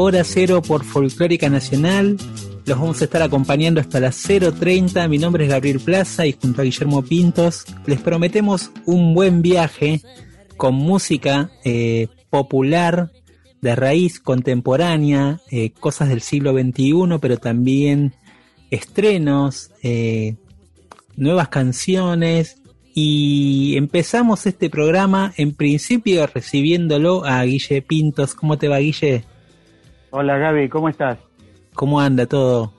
Hora Cero por Folclórica Nacional. Los vamos a estar acompañando hasta las 0.30. Mi nombre es Gabriel Plaza y junto a Guillermo Pintos les prometemos un buen viaje con música eh, popular, de raíz contemporánea, eh, cosas del siglo XXI, pero también estrenos, eh, nuevas canciones. Y empezamos este programa en principio recibiéndolo a Guille Pintos. ¿Cómo te va, Guille? Hola Gaby, ¿cómo estás? ¿Cómo anda todo?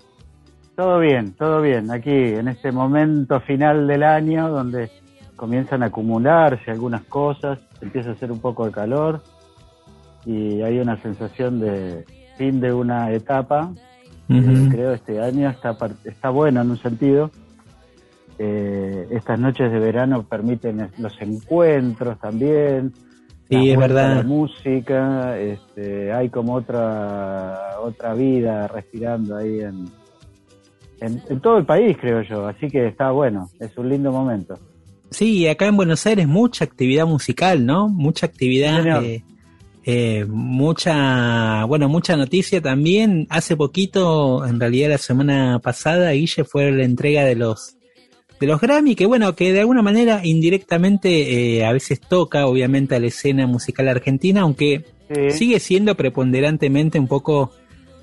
Todo bien, todo bien. Aquí en este momento final del año donde comienzan a acumularse algunas cosas, empieza a hacer un poco de calor y hay una sensación de fin de una etapa. Ujú. Eh, creo este año está, está bueno en un sentido. Eh, estas noches de verano permiten los encuentros también. Sí, es verdad. La música, este, hay como otra otra vida respirando ahí en, en, en todo el país, creo yo. Así que está bueno, es un lindo momento. Sí, acá en Buenos Aires mucha actividad musical, ¿no? Mucha actividad, eh, eh, mucha, bueno, mucha noticia también. Hace poquito, en realidad la semana pasada, Guille fue la entrega de los de los Grammy, que bueno, que de alguna manera indirectamente eh, a veces toca, obviamente, a la escena musical argentina, aunque Sí. sigue siendo preponderantemente un poco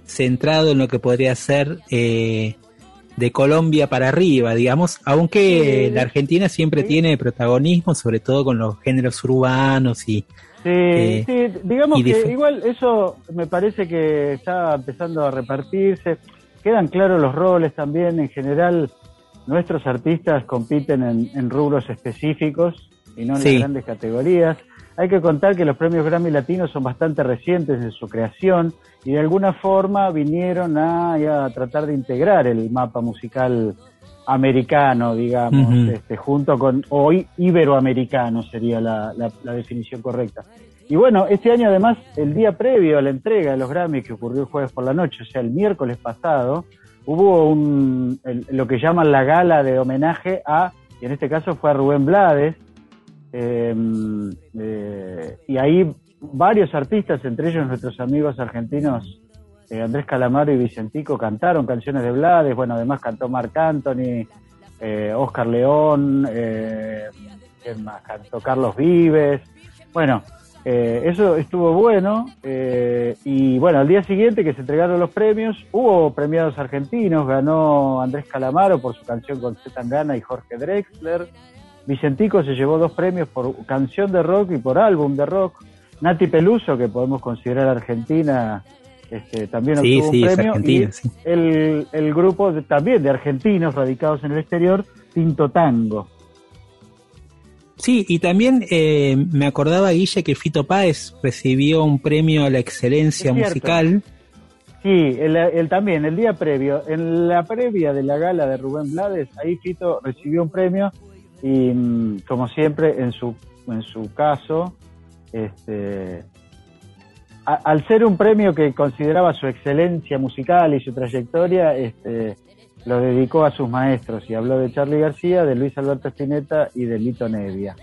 centrado en lo que podría ser eh, de Colombia para arriba, digamos, aunque Sí. la Argentina siempre Sí. tiene protagonismo, sobre todo con los géneros urbanos y Sí, Eh, sí, digamos y que igual eso me parece que está empezando a repartirse. Quedan claros los roles también. En general, nuestros artistas compiten en, en rubros específicos y no en Sí. las grandes categorías. Hay que contar que los premios Grammy Latinos son bastante recientes en su creación y de alguna forma vinieron a, a tratar de integrar el mapa musical americano, digamos, este, junto con, o iberoamericano sería la, la- la definición correcta. Y bueno, este año además, el día previo a la entrega de los Grammy, que ocurrió el jueves por la noche, o sea, el miércoles pasado, hubo un, lo que llaman la gala de homenaje a, y en este caso fue a Rubén Blades, eh, eh, y ahí varios artistas, entre ellos nuestros amigos argentinos eh, Andrés Calamaro y Vicentico, cantaron canciones de Blades, bueno, además cantó Marc Anthony, eh, Oscar León, eh, ¿quién? Cantó Carlos Vives, bueno, eh, eso estuvo bueno, eh, y bueno, al día siguiente que se entregaron los premios, hubo premiados argentinos, ganó Andrés Calamaro por su canción con Z Tangana y Jorge Drexler, Vicentico se llevó dos premios por canción de rock y por álbum de rock. Nati Peluso, que podemos considerar argentina, este, también Sí, obtuvo sí, un premio. y sí. el, el grupo de- también de argentinos radicados en el exterior, Tinto Tango. Sí, y también eh, me acordaba, Guille, que Fito Páez recibió un premio a la excelencia musical. Sí, el, el también, el día previo, en la previa de la gala de Rubén Blades, ahí Fito recibió un premio y mm, como siempre en su, en su caso, este, a- al ser un premio que consideraba su excelencia musical y su trayectoria, este, lo dedicó a sus maestros y habló de Charlie García, de Luis Alberto Spinetta y de Lito Nevia.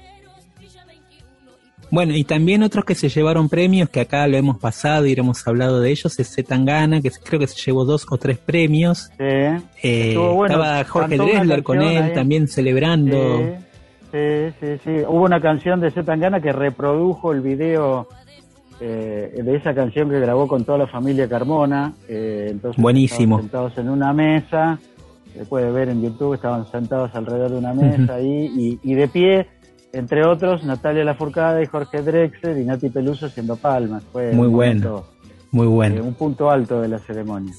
Bueno, y también otros que se llevaron premios, que acá lo hemos pasado y hemos hablado de ellos, es Zetangana, que creo que se llevó dos o tres premios. Sí. Eh, Estuvo bueno, estaba Jorge Dressler con él ahí. también celebrando. Sí, sí, sí. Hubo una canción de Zetangana que reprodujo el video eh, de esa canción que grabó con toda la familia Carmona. eh, entonces Buenísimo. sentados en una mesa, se puede ver en YouTube, estaban sentados alrededor de una mesa ahí y, y de pie, entre otros, Natalia Lafourcade y Jorge Drexler y Nati Peluso haciendo palmas. Fue Muy bueno. Muy eh, bueno. un punto alto de la ceremonia.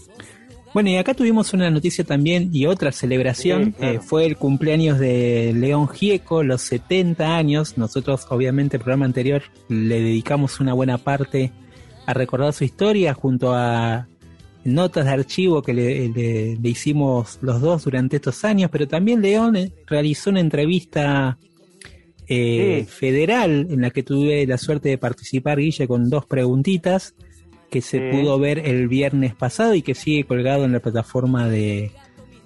Bueno, y acá tuvimos una noticia también y otra celebración. Sí, claro. eh, fue el cumpleaños de León Gieco, los 70 años. Nosotros, obviamente, el programa anterior le dedicamos una buena parte a recordar su historia junto a notas de archivo que le, le- le hicimos los dos durante estos años, pero también León eh, realizó una entrevista eh, Sí. federal en la que tuve la suerte de participar, Guille, con dos preguntitas que se Sí. pudo ver el viernes pasado y que sigue colgado en la plataforma de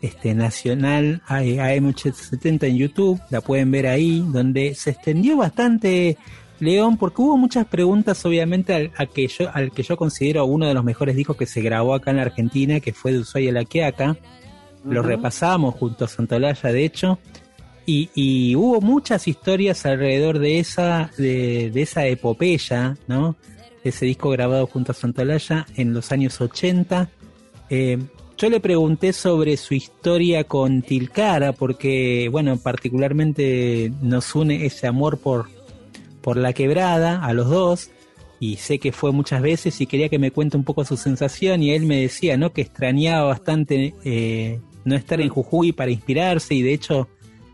este Nacional AM870 en YouTube, la pueden ver ahí, donde se extendió bastante León, porque hubo muchas preguntas, obviamente, al, a que yo, al que yo considero uno de los mejores discos que se grabó acá en la Argentina, que fue de Ushuaia la Quiaca. Lo repasamos junto a Santolaya, de hecho. Y, y hubo muchas historias alrededor de esa, de, de esa epopeya, ¿no? Ese disco grabado junto a Santolaya en los años 80. Eh, yo le pregunté sobre su historia con Tilcara, porque, bueno, particularmente nos une ese amor por, por la quebrada a los dos. Y sé que fue muchas veces y quería que me cuente un poco su sensación. Y él me decía, ¿no? Que extrañaba bastante eh, no estar en Jujuy para inspirarse. Y de hecho,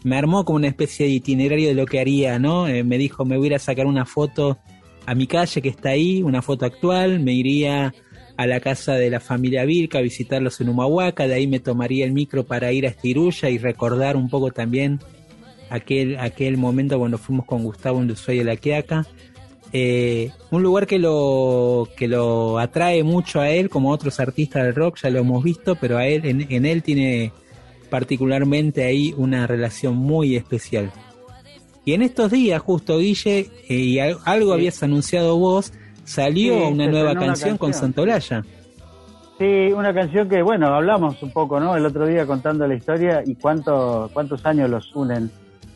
me armó como una especie de itinerario de lo que haría, ¿no? Eh, me dijo, me voy a sacar una foto a mi calle que está ahí, una foto actual, me iría a la casa de la familia Vilca a visitarlos en Humahuaca, de ahí me tomaría el micro para ir a Estirulla y recordar un poco también aquel, aquel momento cuando fuimos con Gustavo en Ushuaia de la Quiaca. Eh, un lugar que lo, que lo atrae mucho a él, como a otros artistas del rock, ya lo hemos visto, pero a él, en, en él tiene particularmente ahí una relación muy especial. Y en estos días, justo Guille, eh, y al- algo Sí. habías anunciado vos, salió Sí, una nueva una canción con. Santolaya. Sí, una canción que, bueno, hablamos un poco, ¿no? El otro día contando la historia y cuánto, cuántos años los unen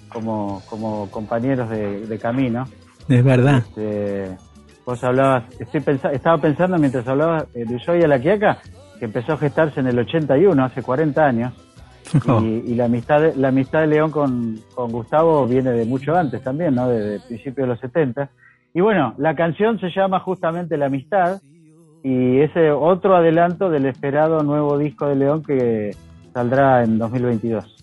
como, como compañeros de, de camino. Es verdad. Este, vos hablabas, estoy pensa- estaba pensando mientras hablabas eh, de Ushuaia a la Quiaca, que empezó a gestarse en el 81, hace 40 años, y, y la amistad de, la amistad de León con, con Gustavo viene de mucho antes también, ¿no? Desde principios de los 70. Y bueno, la canción se llama justamente La Amistad, y ese otro adelanto del esperado nuevo disco de León que saldrá en 2022.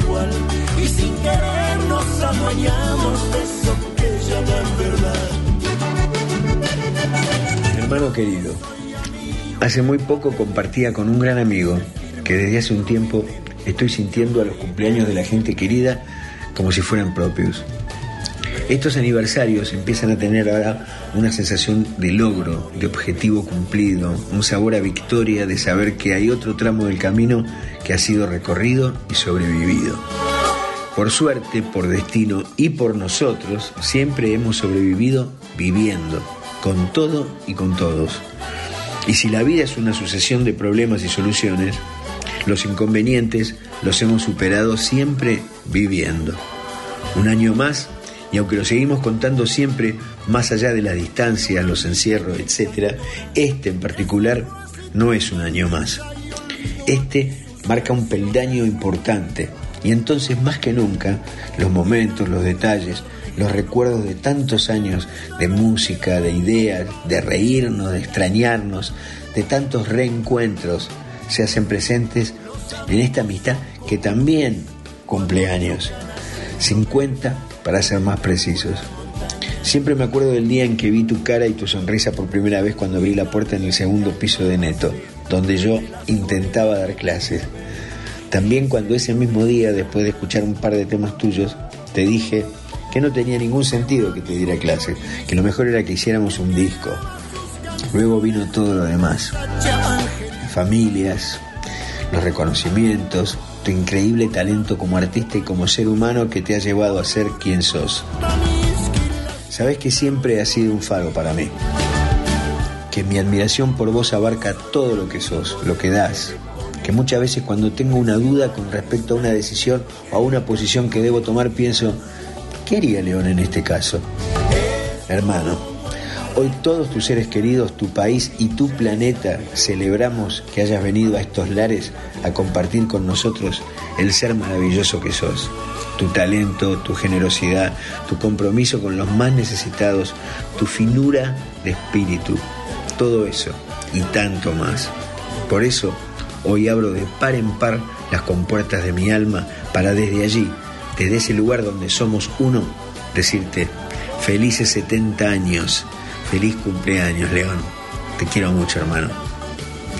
Igual y sin de eso que llaman verdad. Hermano querido, hace muy poco compartía con un gran amigo que desde hace un tiempo estoy sintiendo a los cumpleaños de la gente querida como si fueran propios. Estos aniversarios empiezan a tener ahora una sensación de logro, de objetivo cumplido, un sabor a victoria de saber que hay otro tramo del camino que ha sido recorrido y sobrevivido. Por suerte, por destino y por nosotros, siempre hemos sobrevivido viviendo, con todo y con todos. Y si la vida es una sucesión de problemas y soluciones, los inconvenientes los hemos superado siempre viviendo. Un año más, y aunque lo seguimos contando siempre más allá de las distancias, los encierros, etc., este en particular no es un año más. Este marca un peldaño importante y entonces más que nunca los momentos, los detalles, los recuerdos de tantos años de música, de ideas, de reírnos, de extrañarnos, de tantos reencuentros se hacen presentes en esta amistad que también cumple años. 50 para ser más precisos. Siempre me acuerdo del día en que vi tu cara y tu sonrisa por primera vez cuando abrí la puerta en el segundo piso de Neto, donde yo intentaba dar clases. También cuando ese mismo día, después de escuchar un par de temas tuyos, te dije que no tenía ningún sentido que te diera clases, que lo mejor era que hiciéramos un disco. Luego vino todo lo demás. Familias, los reconocimientos, tu increíble talento como artista y como ser humano que te ha llevado a ser quien sos. Sabes que siempre has sido un faro para mí. Que mi admiración por vos abarca todo lo que sos, lo que das. Que muchas veces cuando tengo una duda con respecto a una decisión o a una posición que debo tomar pienso, ¿qué haría León en este caso? Hermano, hoy todos tus seres queridos, tu país y tu planeta celebramos que hayas venido a estos lares a compartir con nosotros el ser maravilloso que sos. Tu talento, tu generosidad, tu compromiso con los más necesitados, tu finura de espíritu, todo eso y tanto más. Por eso, hoy abro de par en par las compuertas de mi alma para desde allí, desde ese lugar donde somos uno, decirte, felices 70 años, feliz cumpleaños, León. Te quiero mucho, hermano.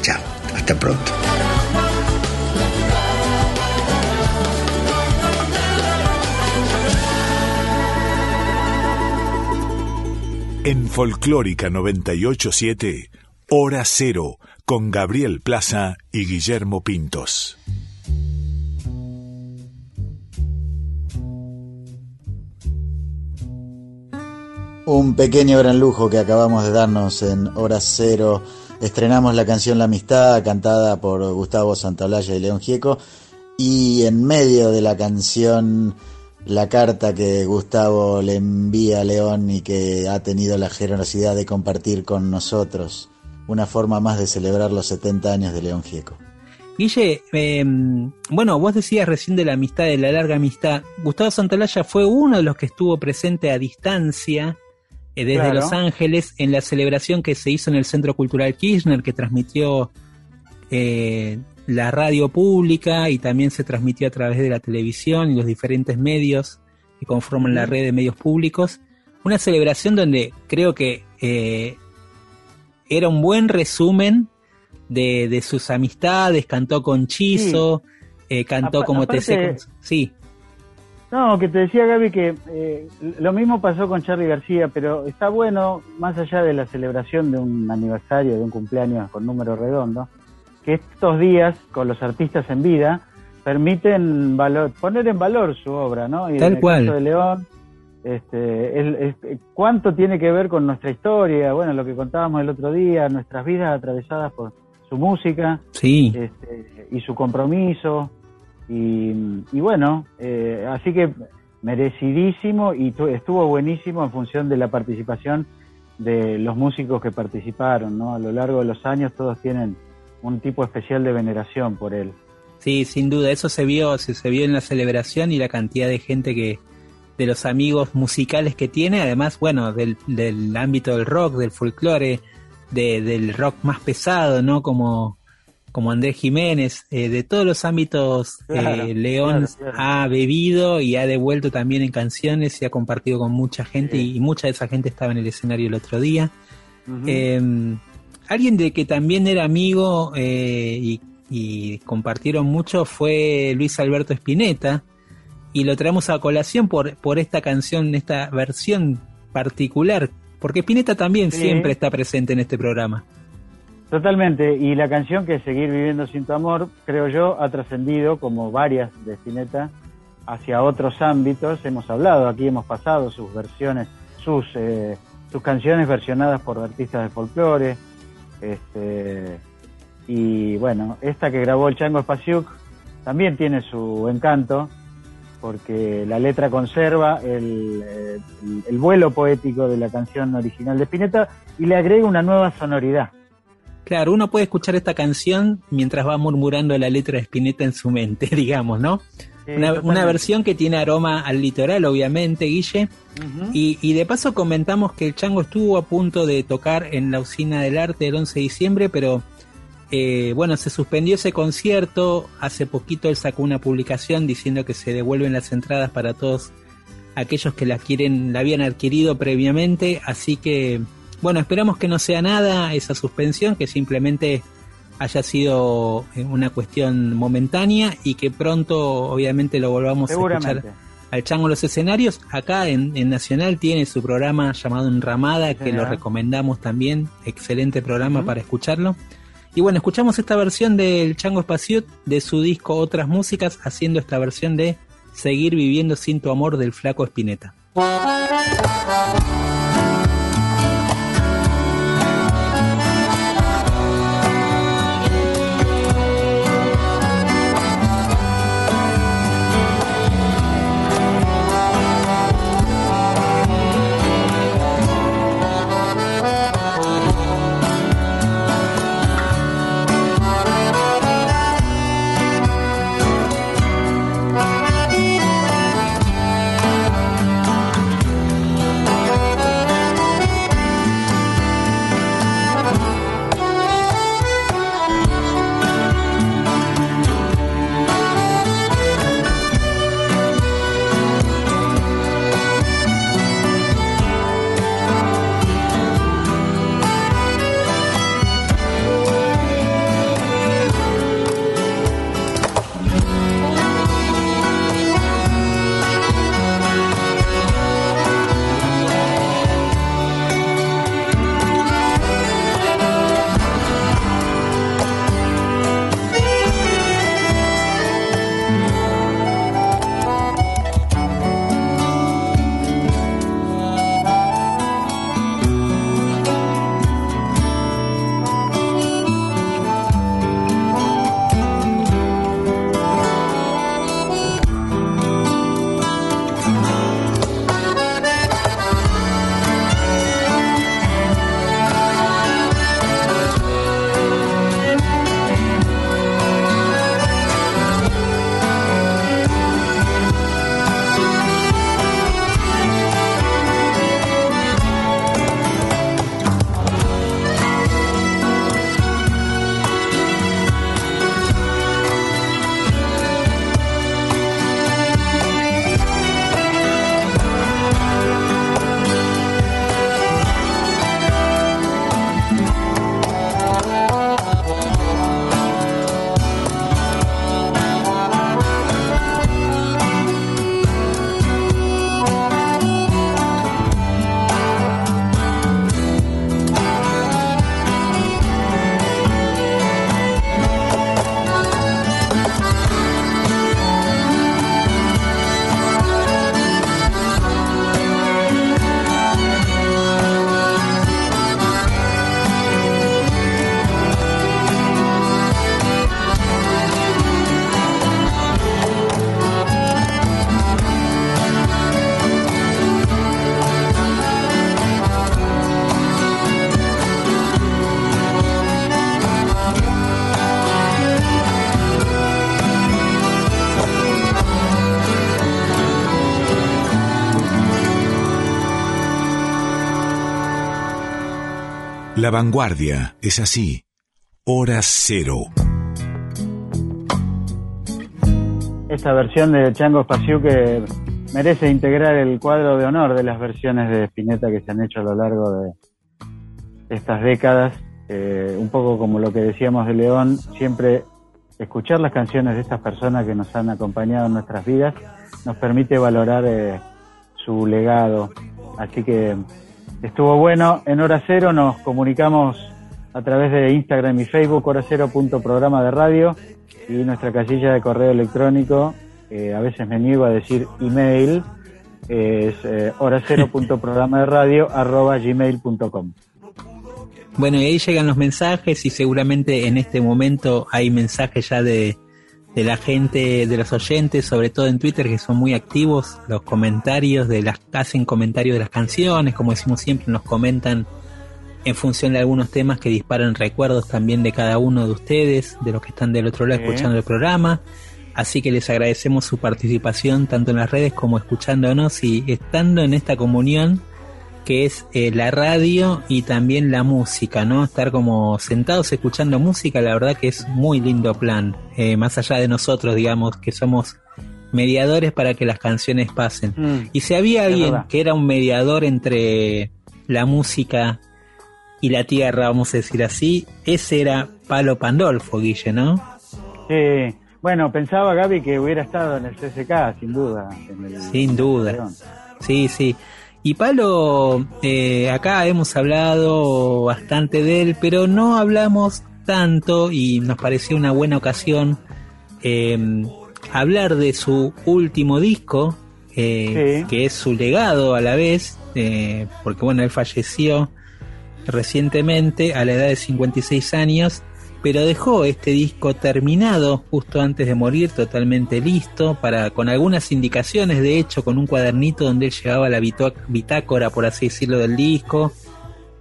Chao, hasta pronto. En Folclórica 987, Hora Cero, con Gabriel Plaza y Guillermo Pintos. Un pequeño gran lujo que acabamos de darnos en Hora Cero. Estrenamos la canción La Amistad, cantada por Gustavo Santaolalla y León Gieco. Y en medio de la canción, la carta que Gustavo le envía a León y que ha tenido la generosidad de compartir con nosotros. Una forma más de celebrar los 70 años de León Gieco. Guille, eh, bueno, vos decías recién de la amistad, de la larga amistad. Gustavo Santaolalla fue uno de los que estuvo presente a distancia desde Claro. Los Ángeles en la celebración que se hizo en el Centro Cultural Kirchner, que transmitió eh, la radio pública y también se transmitió a través de la televisión y los diferentes medios que conforman la red de medios públicos. Una celebración donde creo que eh, era un buen resumen de, de sus amistades, cantó con Chizo, eh, cantó Apa- como aparte- Sí, No, que te decía Gaby que eh, lo mismo pasó con Charlie García, pero está bueno, más allá de la celebración de un aniversario, de un cumpleaños con número redondo, que estos días con los artistas en vida permiten valor, poner en valor su obra, ¿no? Y Tal en el cual. caso de León, Este, el- es- ¿Cuánto tiene que ver con nuestra historia? Bueno, lo que contábamos el otro día, nuestras vidas atravesadas por su música Sí, este, y su compromiso. Y, y bueno, eh, así que merecidísimo y tu- estuvo buenísimo en función de la participación de los músicos que participaron, ¿no? A lo largo de los años todos tienen un tipo especial de veneración por él. sí, sin duda, eso se vio, se, se vio en la celebración y la cantidad de gente que, de los amigos musicales que tiene, además, bueno, del, del ámbito del rock, del folclore, de, del rock más pesado, ¿no? Como, como Andrés Jiménez, eh, de todos los ámbitos, Claro, eh, León claro, claro. ha bebido y ha devuelto también en canciones y ha compartido con mucha gente Sí. y, y mucha de esa gente estaba en el escenario el otro día. Eh, alguien de que también era amigo eh, y, y compartieron mucho fue Luis Alberto Spinetta y lo traemos a colación por, por esta canción, esta versión particular, porque Spinetta también Sí. siempre está presente en este programa. Totalmente, y la canción que es Seguir viviendo sin tu amor, creo yo, ha trascendido, como varias de Spinetta, hacia otros ámbitos. Hemos hablado aquí, hemos pasado sus versiones, sus, eh, sus canciones versionadas por artistas de folclore. Este, y bueno, esta que grabó el Chango Spasiuk también tiene su encanto, porque la letra conserva el, eh, el- el vuelo poético de la canción original de Spinetta y le agrega una nueva sonoridad. Claro, uno puede escuchar esta canción mientras va murmurando la letra de Spinetta en su mente, digamos, ¿no? Una, versión que tiene aroma al litoral, obviamente, Guille. Y, y de paso comentamos que el Chango estuvo a punto de tocar en la Usina del Arte el 11 de diciembre, pero eh, bueno, se suspendió ese concierto. Hace poquito él sacó una publicación diciendo que se devuelven las entradas para todos aquellos que las quieren, la habían adquirido previamente. Así que, bueno, esperamos que no sea nada esa suspensión, que simplemente haya sido eh, una cuestión momentánea y que pronto obviamente lo volvamos a escuchar al Chango los escenarios. Acá en, en Nacional tiene su programa llamado Enramada, Sí, que señor. lo recomendamos también. Excelente programa para escucharlo. Y bueno, escuchamos esta versión del Chango Espaciut de su disco Otras Músicas, haciendo esta versión de Seguir viviendo sin tu amor del Flaco Espineta. La vanguardia es así. Hora cero. Esta versión de Chango Spasiuk que merece integrar el cuadro de honor de las versiones de Spinetta que se han hecho a lo largo de estas décadas. Eh, un poco como lo que decíamos de León, siempre escuchar las canciones de estas personas que nos han acompañado en nuestras vidas nos permite valorar eh, su legado. Así que estuvo bueno. En Hora Cero nos comunicamos a través de Instagram y Facebook, hora cero punto programa de radio y nuestra casilla de correo electrónico, eh, a veces me niego a decir email, es eh, hora cero punto programa de radio arroba gmail.com. Bueno, y ahí llegan los mensajes y seguramente en este momento hay mensajes ya de, de la gente, de los oyentes, sobre todo en Twitter, que son muy activos, los comentarios de las, hacen comentarios de las canciones, como decimos siempre, nos comentan en función de algunos temas que disparan recuerdos también de cada uno de ustedes, de los que están del otro lado escuchando el programa. Así que les agradecemos su participación tanto en las redes como escuchándonos y estando en esta comunión que es eh, la radio y también la música, ¿no? Estar como sentados escuchando música, la verdad que es muy lindo plan, eh, más allá de nosotros, digamos, que somos mediadores para que las canciones pasen. Mm, Y si había alguien que era un mediador entre la música y la tierra, vamos a decir así, ese era Palo Pandolfo, Guille, ¿no? Sí. Bueno, pensaba Gaby que hubiera estado en el CCK, sin duda. en el- Sin duda. Sí, sí. Y Palo, eh, acá hemos hablado bastante de él, pero no hablamos tanto y nos pareció una buena ocasión eh, hablar de su último disco, eh, Sí. que es su legado a la vez, eh, porque bueno, él falleció recientemente a la edad de 56 años, pero dejó este disco terminado justo antes de morir, totalmente listo, para con algunas indicaciones, de hecho, con un cuadernito donde él llevaba la bitácora, por así decirlo, del disco.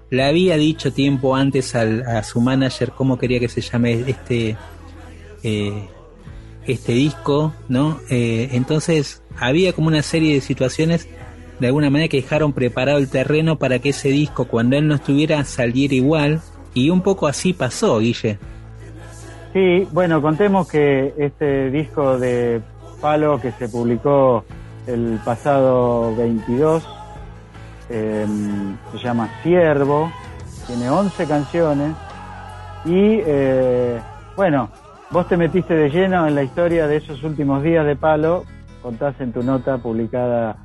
Le había dicho tiempo antes al- a su manager cómo quería que se llame este eh, este disco, ¿no? Eh, entonces había como una serie de situaciones de alguna manera que dejaron preparado el terreno para que ese disco, cuando él no estuviera, saliera igual. Y un poco así pasó, Guille. Sí, bueno, contemos que este disco de Palo que se publicó el pasado 22 eh, se llama Siervo, tiene 11 canciones y eh, bueno, vos te metiste de lleno en la historia de esos últimos días de Palo, contás en tu nota publicada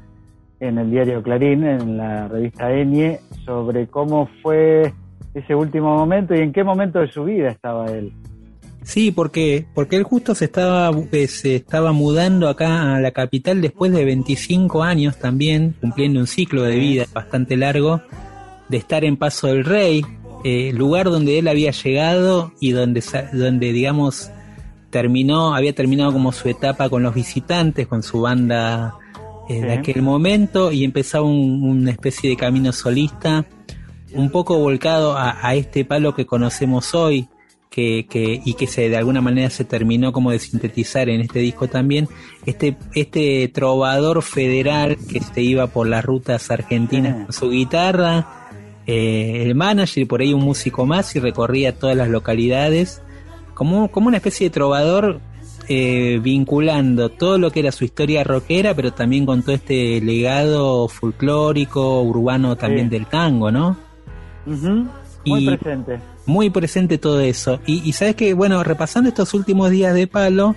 en el diario Clarín, en la revista Enie, sobre cómo fue ese último momento y en qué momento de su vida estaba él. Sí, porque porque él justo se estaba eh, se estaba mudando acá a la capital después de 25 años también, cumpliendo un ciclo de vida bastante largo de estar en Paso del Rey, eh, lugar donde él había llegado y donde donde digamos terminó había terminado como su etapa con los visitantes, con su banda eh, de aquel momento y empezaba un- una especie de camino solista un poco volcado a, a este palo que conocemos hoy que, que, y que se de alguna manera se terminó como de sintetizar en este disco también este este trovador federal que se iba por las rutas argentinas Sí. con su guitarra eh, el manager y por ahí un músico más y recorría todas las localidades como, como una especie de trovador eh, vinculando todo lo que era su historia rockera pero también con todo este legado folclórico urbano también Sí. del tango ¿no? Muy Y- presente. muy presente todo eso. Y, y sabes que, bueno, repasando estos últimos días de palo,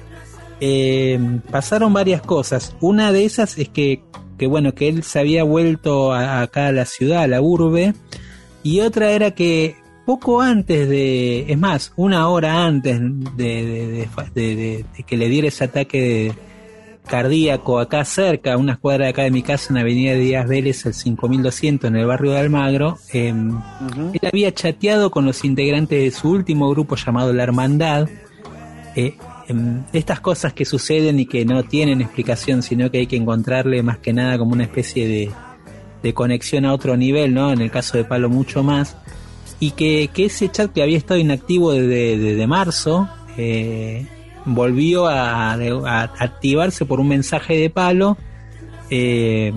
eh, pasaron varias cosas. Una de esas es que, que bueno, que él se había vuelto a- acá a la ciudad, a la urbe. Y otra era que poco antes de, es más, una hora antes de, de- de- de- de- de que le diera ese ataque cardíaco acá cerca, a unas cuadras de acá de mi casa, en Avenida Díaz Vélez, el 5200, en el barrio de Almagro, em, él había chateado con los integrantes de su último grupo llamado La Hermandad. Eh, em, estas cosas que suceden y que no tienen explicación, sino que hay que encontrarle más que nada como una especie de, de conexión a otro nivel, ¿no? En el caso de Palo mucho más. Y que, que ese chat que había estado inactivo desde, desde marzo, eh, volvió a, a activarse por un mensaje de Palo, eh,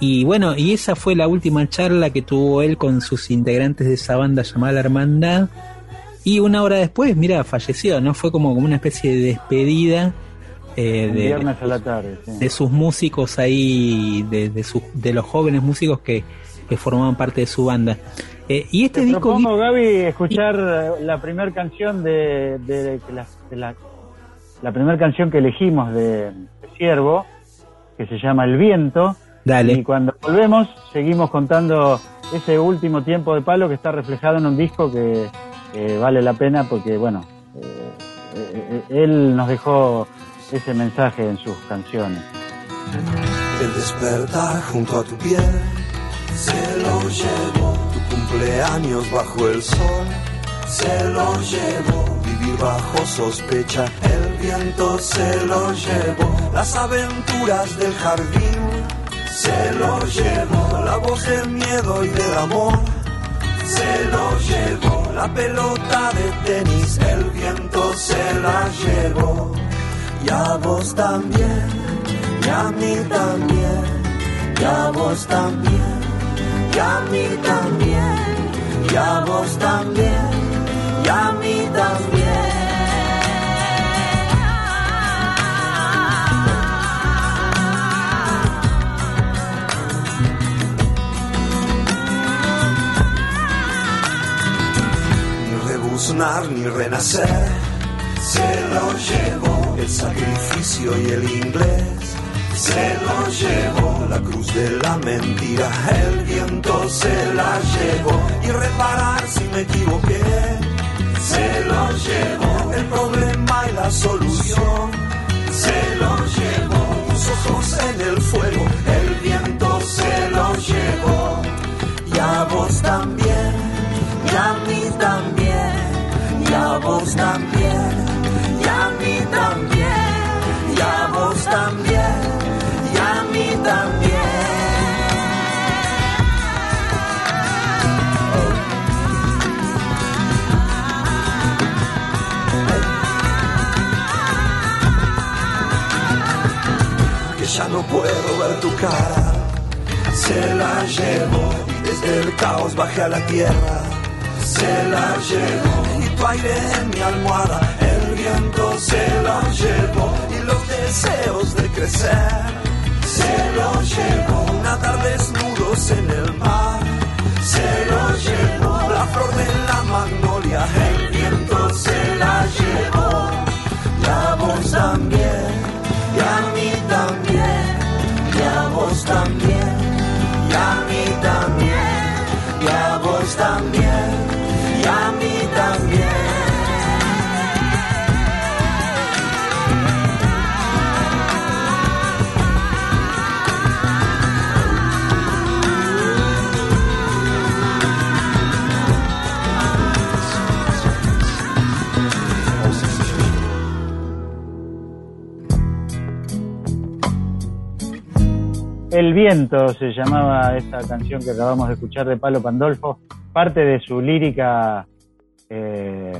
Y bueno, y esa fue la última charla que tuvo él con sus integrantes de esa banda llamada La Hermandad. Y una hora después, mira, falleció, ¿no? Fue como, como una especie de despedida eh, de, viernes a la tarde. sí. de sus músicos ahí, de, de, sus- de los jóvenes músicos que, que formaban parte de su banda. Eh, y este Te disco... propongo, Gaby, escuchar la primera canción de- de la, de la, la primera canción que elegimos de, de Siervo, que se llama El Viento. Dale. Y cuando volvemos, seguimos contando ese último tiempo de palo que está reflejado en un disco que eh, vale la pena porque, bueno, eh, él nos dejó ese mensaje en sus canciones. El despertar junto a tu piel se lo llevó. Tu cumpleaños bajo el sol se lo llevó. Vivir bajo sospecha, el viento se lo llevó. Las aventuras del jardín se lo llevó. La voz del miedo y del amor se lo llevó. La pelota de tenis, el viento se la llevó. Y a vos también, y a mí también, y a vos también, y a mí también, y a vos también, y a. Ni rebuznar ni renacer, se lo llevó el sacrificio y el inglés. Se lo llevó la cruz de la mentira, el viento se la llevó. Y reparar si me equivoqué, se lo llevó el problema y la solución. Se lo llevó tus ojos en el fuego, el viento se lo llevó. Y a vos también, y a mí también, y a vos también, y a mí también, y a vos también, y a mí también. Ya no puedo ver tu cara. Se la llevó y desde el caos bajé a la tierra. Se la llevó y tu aire en mi almohada. El viento se la llevó y los deseos de crecer. Se lo llevó nadar desnudos en el mar. Se lo llevó la flor de la magnolia. El viento se la llevó y a vos también, a vos también, El viento se llamaba esta canción que acabamos de escuchar de Palo Pandolfo, parte de su lírica eh,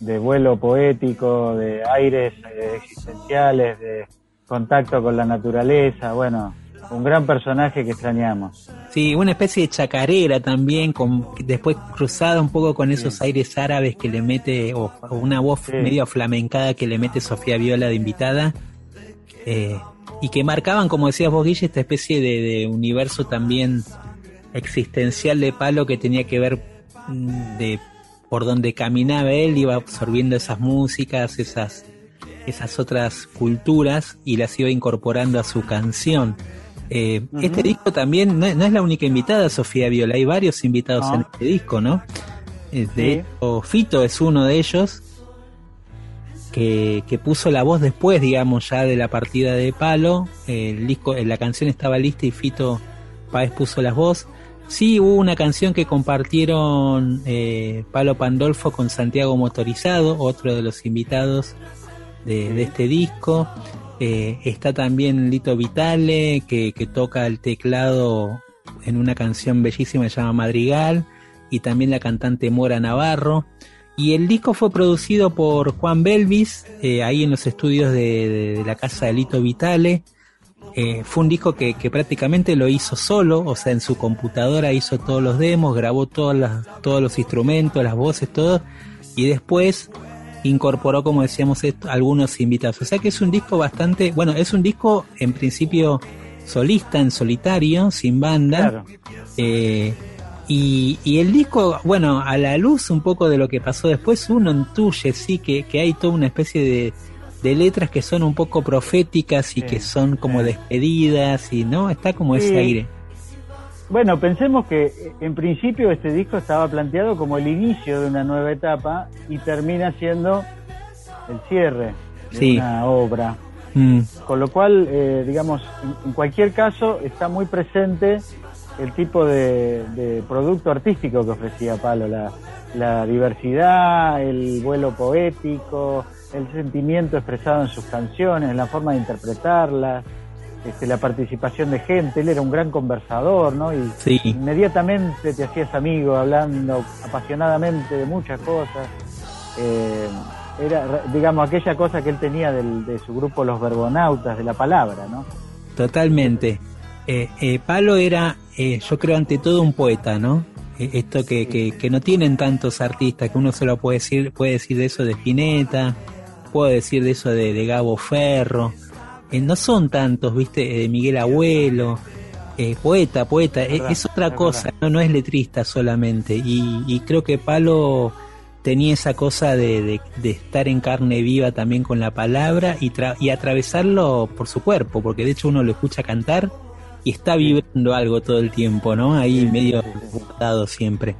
de vuelo poético, de aires eh, existenciales, de contacto con la naturaleza, bueno, un gran personaje que extrañamos. Sí, una especie de chacarera también, con, después cruzada un poco con esos aires árabes que le mete, o, o una voz Sí. medio flamencada que le mete Sofía Viola de invitada, eh, y que marcaban, como decías vos, Guille, esta especie de, de universo también existencial de palo que tenía que ver mm, de por donde caminaba él, iba absorbiendo esas músicas, esas, esas otras culturas y las iba incorporando a su canción. Eh, Este disco también no, es- no es la única invitada, Sofía Viola, hay varios invitados No. en este disco, ¿no? Eh, De Sí. hecho, Fito es uno de ellos que, que puso la voz después, digamos, ya de la partida de Palo. El disco, la canción estaba lista y Fito Páez puso las voz. Sí, hubo una canción que compartieron eh, Palo Pandolfo con Santiago Motorizado, otro de los invitados de, de este disco. Eh, está también Lito Vitale, que, que toca el teclado en una canción bellísima que se llama Madrigal, y también la cantante Mora Navarro. Y el disco fue producido por Juan Belvis, eh, ahí en los estudios de, de- de la casa de Lito Vitale. eh, fue un disco que, prácticamente lo hizo solo, o sea, en su computadora hizo todos los demos, grabó todas las, todos los instrumentos, las voces, todo, y después incorporó, como decíamos, algunos invitados. O sea que es un disco bastante, bueno, es un disco en principio solista, en solitario, sin banda. Eh, y, el disco, bueno, a la luz un poco de lo que pasó después, uno intuye, sí, que, que hay toda una especie de, de letras que son un poco proféticas y que son como despedidas y no, está como ese aire. Bueno, pensemos que en principio este disco estaba planteado como el inicio de una nueva etapa y termina siendo el cierre de una obra. Mm. Con lo cual, eh, digamos, en, cualquier caso está muy presente el tipo de, producto artístico que ofrecía Palo, la, diversidad, el vuelo poético, el sentimiento expresado en sus canciones, la forma de interpretarlas, este, la participación de gente. Él era un gran conversador, ¿no? Y inmediatamente te hacías amigo, hablando apasionadamente de muchas cosas. Eh, era, digamos, aquella cosa que él tenía de su grupo Los Verbonautas, de la palabra, ¿no? Totalmente. Eh, eh, Palo era, eh, yo creo, ante todo un poeta, ¿no? esto que, que, no tienen tantos artistas, que uno solo puede decir, puede decir de eso de Spinetta, puede decir de eso de, Gabo Ferro, no son tantos, viste, de Miguel Abuelo, poeta, poeta, es, otra cosa, no, no es letrista solamente, y, y creo que Palo tenía esa cosa de, de, estar en carne viva también con la palabra y, y atravesarlo por su cuerpo, porque de hecho uno lo escucha cantar y está vibrando algo todo el tiempo, ¿no? Ahí medio dado siempre.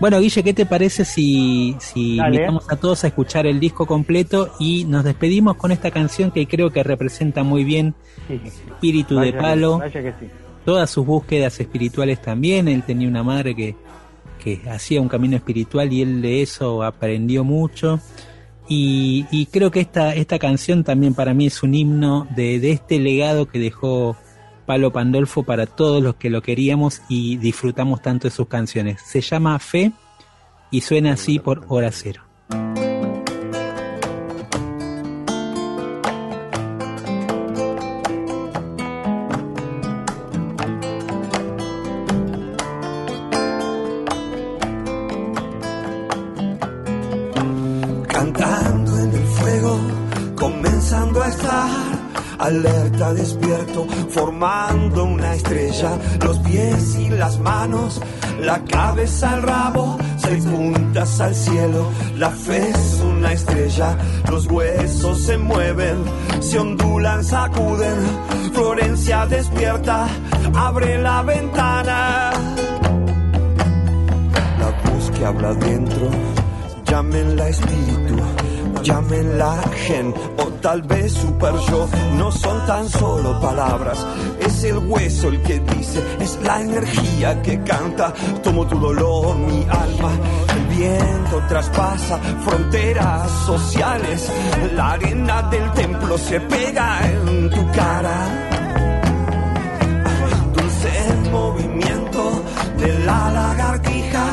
Bueno, Guille, ¿qué te parece si, si invitamos a todos a escuchar el disco completo y nos despedimos con esta canción que creo que representa muy bien el espíritu de Palo, todas sus búsquedas espirituales también, él tenía una madre que que hacía un camino espiritual y él de eso aprendió mucho. Y, creo que esta, esta canción también para mí es un himno de, de este legado que dejó Palo Pandolfo para todos los que lo queríamos y disfrutamos tanto de sus canciones. Se llama Fe y suena así por hora cero. Los pies y las manos, la cabeza al rabo, seis puntas al cielo, la fe es una estrella, los huesos se mueven, se ondulan, sacuden, Florencia despierta, abre la ventana. La voz que habla dentro, llámenla espíritu la gen tal vez super yo. No son tan solo palabras, es el hueso el que dice, es la energía que canta. Tomo tu dolor, mi alma. El viento traspasa fronteras sociales. La arena del templo se pega en tu cara. Dulce movimiento de la lagartija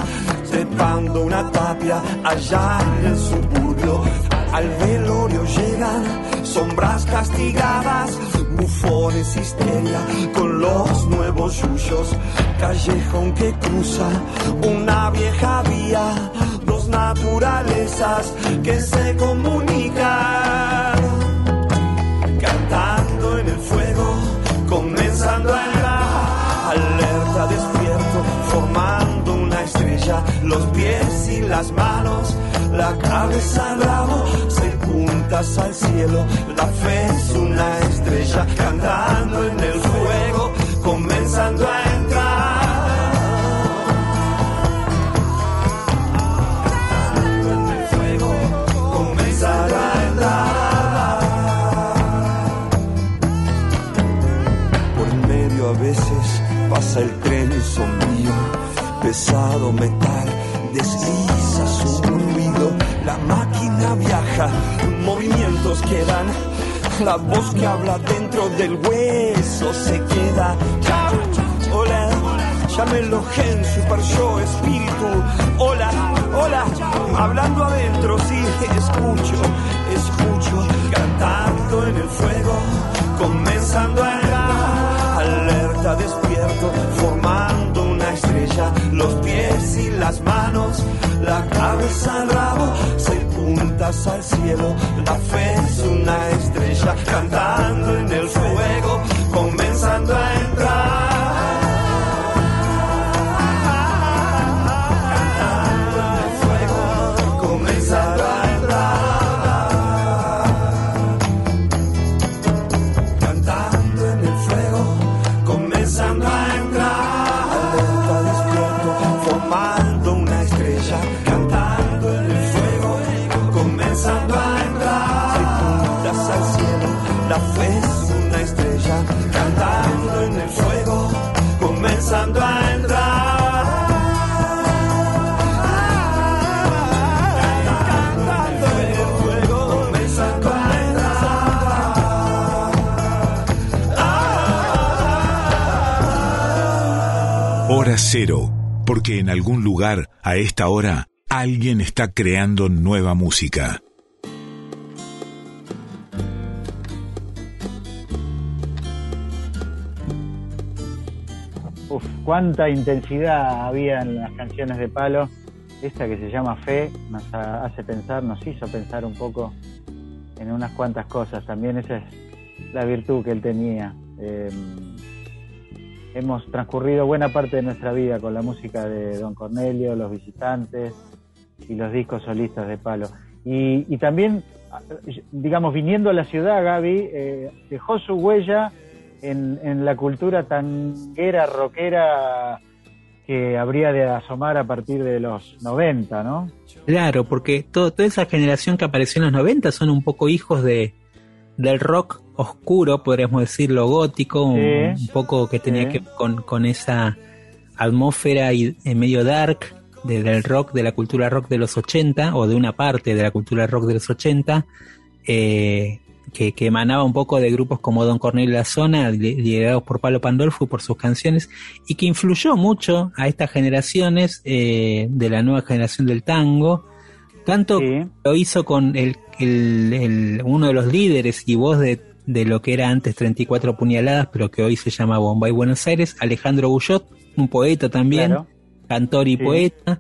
trepando una tapia allá en el suburbio al velorio llegan sombras castigadas, bufones histeria con los nuevos yuyos, callejón que cruza una vieja vía, dos naturalezas que se comunican, los pies y las manos la cabeza al rabo, se puntas al cielo, la fe es una estrella cantando en el fuego, comenzando a pesado metal, desliza su la máquina viaja, movimientos quedan, la voz que habla dentro del hueso se queda. Hola, llámelo gen, super show, espíritu. Hola, hola, hablando adentro, sí, escucho, escucho, cantando en el fuego, las manos, la cabeza al rabo, seis puntas al cielo, la fe es una estrella cantando en el fuego, cero, porque en algún lugar, a esta hora, alguien está creando nueva música. Uf, cuánta intensidad había en las canciones de Palo. Esta que se llama Fe nos hace pensar, nos hizo pensar un poco en unas cuantas cosas. También esa es la virtud que él tenía. Em, hemos transcurrido buena parte de nuestra vida con la música de Don Cornelio, Los Visitantes y los discos solistas de Palo. Y, también, digamos, viniendo a la ciudad, Gaby, eh, dejó su huella en, la cultura tanguera, rockera que habría de asomar a partir de los 90, ¿no? Claro, porque toda esa generación que apareció en los 90 son un poco hijos de del rock oscuro, podríamos decirlo, gótico, un, poco que tenía que ver con, esa atmósfera y, en medio dark del rock, de la cultura rock de los 80, o de una parte de la cultura rock de los 80, eh, que, emanaba un poco de grupos como Don Cornelio La Zona, liderados por Palo Pandolfo por sus canciones, y que influyó mucho a estas generaciones eh, de la nueva generación del tango. Tanto lo hizo con el, uno de los líderes y voz de, lo que era antes 34 puñaladas, pero que hoy se llama Bombay Buenos Aires, Alejandro Bullot, un poeta también, cantor y poeta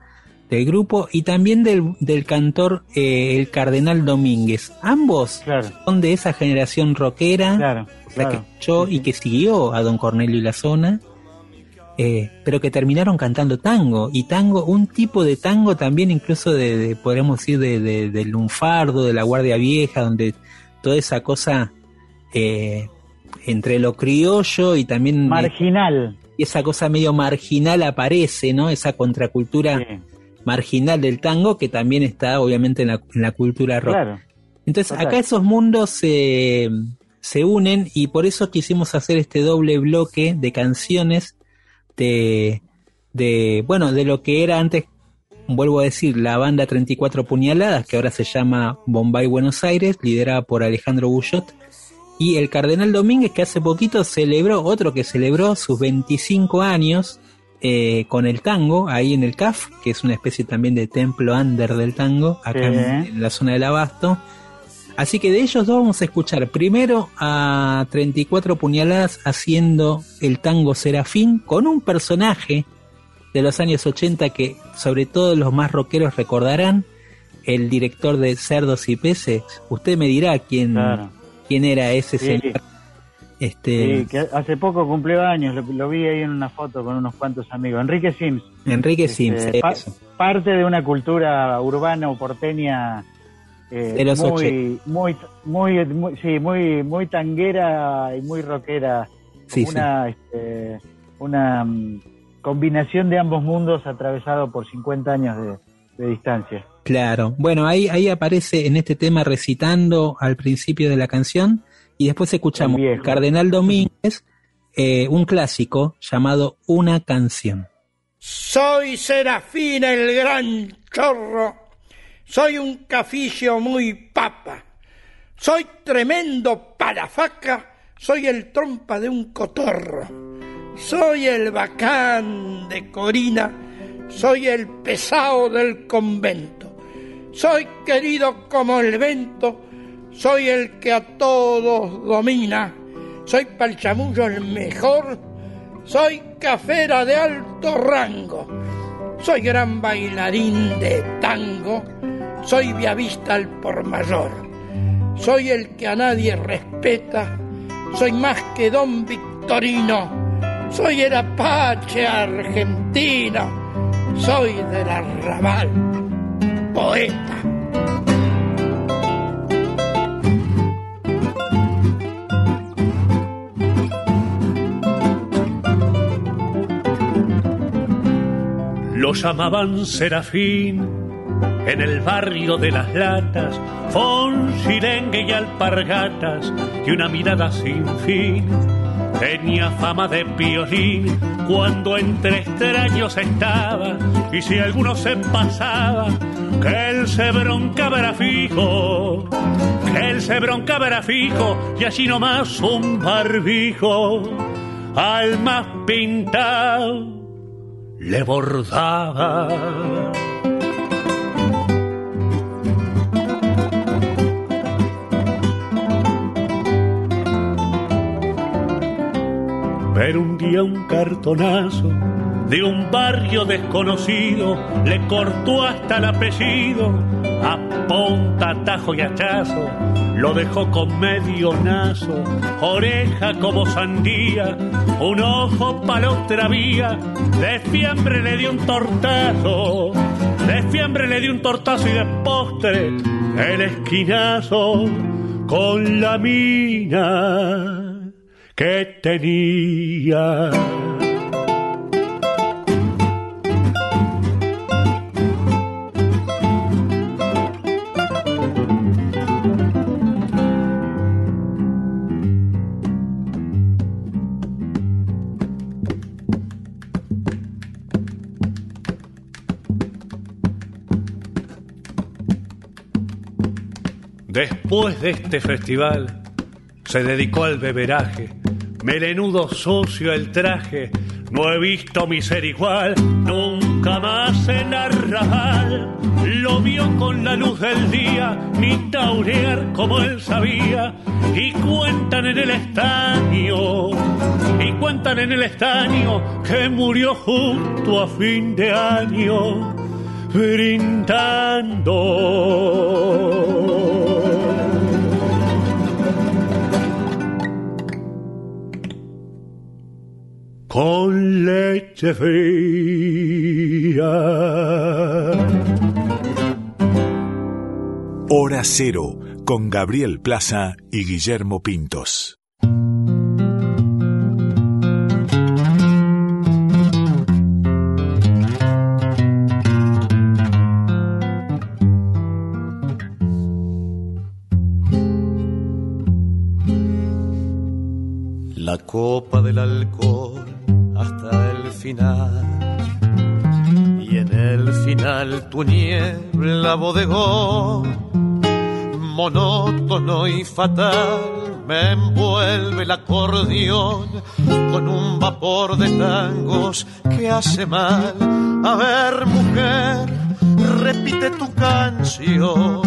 del grupo y también del, del cantor eh, el Cardenal Domínguez. Ambos son de esa generación rockera la que escuchó y que siguió a Don Cornelio y la zona, eh, pero que terminaron cantando tango. Y tango, un tipo de tango también incluso de, podríamos decir, de, de, del lunfardo, de la Guardia Vieja, donde toda esa cosa eh, entre lo criollo y también... Marginal. y esa cosa medio marginal aparece, ¿no? Esa contracultura marginal del tango que también está obviamente en la, cultura rock. Entonces acá esos mundos se, se unen y por eso quisimos hacer este doble bloque de canciones de, de, bueno, de lo que era antes, vuelvo a decir, la banda 34 puñaladas, que ahora se llama Bombay Buenos Aires, liderada por Alejandro Bullot, y el Cardenal Domínguez, que hace poquito celebró, otro que celebró sus 25 años, eh, con el tango ahí en el CAF, que es una especie también de templo under del tango, acá en, la zona del Abasto. Así que de ellos dos vamos a escuchar primero a 34 puñaladas haciendo el tango Serafín con un personaje de los años 80 que sobre todo los más rockeros recordarán, el director de Cerdos y Peces. Usted me dirá quién, quién era ese señor este... Sí, que hace poco cumplió años, lo, vi ahí en una foto con unos cuantos amigos. Enrique Sims. Enrique Sims, este, parte de una cultura urbana o porteña eh, muy, muy, muy, sí, muy, muy tanguera y muy rockera. Sí, una, Este, una mm, combinación de ambos mundos atravesado por 50 años de, de distancia. Claro, bueno, ahí, ahí aparece en este tema recitando al principio de la canción y después escuchamos Cardenal Domínguez, eh, un clásico llamado Una canción. Soy Serafín el gran chorro, soy un cafillo muy papa, soy tremendo palafaca, soy el trompa de un cotorro, soy el bacán de Corina, soy el pesado del convento, soy querido como el vento, soy el que a todos domina, soy palchamullo el mejor, soy cafera de alto rango, soy gran bailarín de tango, soy viavista al por mayor, soy el que a nadie respeta, soy más que don Victorino, soy el apache argentino, soy del arrabal, poeta. Lo llamaban Serafín en el barrio de las latas, Fonsilengue y alpargatas y una mirada sin fin. Tenía fama de piolín cuando entre extraños estaba y si alguno se pasaba, que él se broncaba era fijo, que él se broncaba era fijo y así nomás un barbijo al más pintado le bordaba. Pero un día un cartonazo de un barrio desconocido le cortó hasta el apellido a ponta, tajo y hachazo. Lo dejó con medio nazo, oreja como sandía, un ojo para otra vía. De le dio un tortazo, de le dio un tortazo y de postre el esquinazo con la mina que tenía. Después de este festival, se dedicó al beberaje. Melenudo sucio el traje, no he visto mi ser igual, nunca más en Arrabal. Lo vio con la luz del día, ni taurear como él sabía. Y cuentan en el estaño, y cuentan en el estaño que murió justo a fin de año, brindando. Con leche fría. Hora Cero, con Gabriel Plaza y Guillermo Pintos. La copa del alcohol final. Y en el final tu niebla bodegó, monótono y fatal, me envuelve el acordeón con un vapor de tangos que hace mal. A ver, mujer, repite tu canción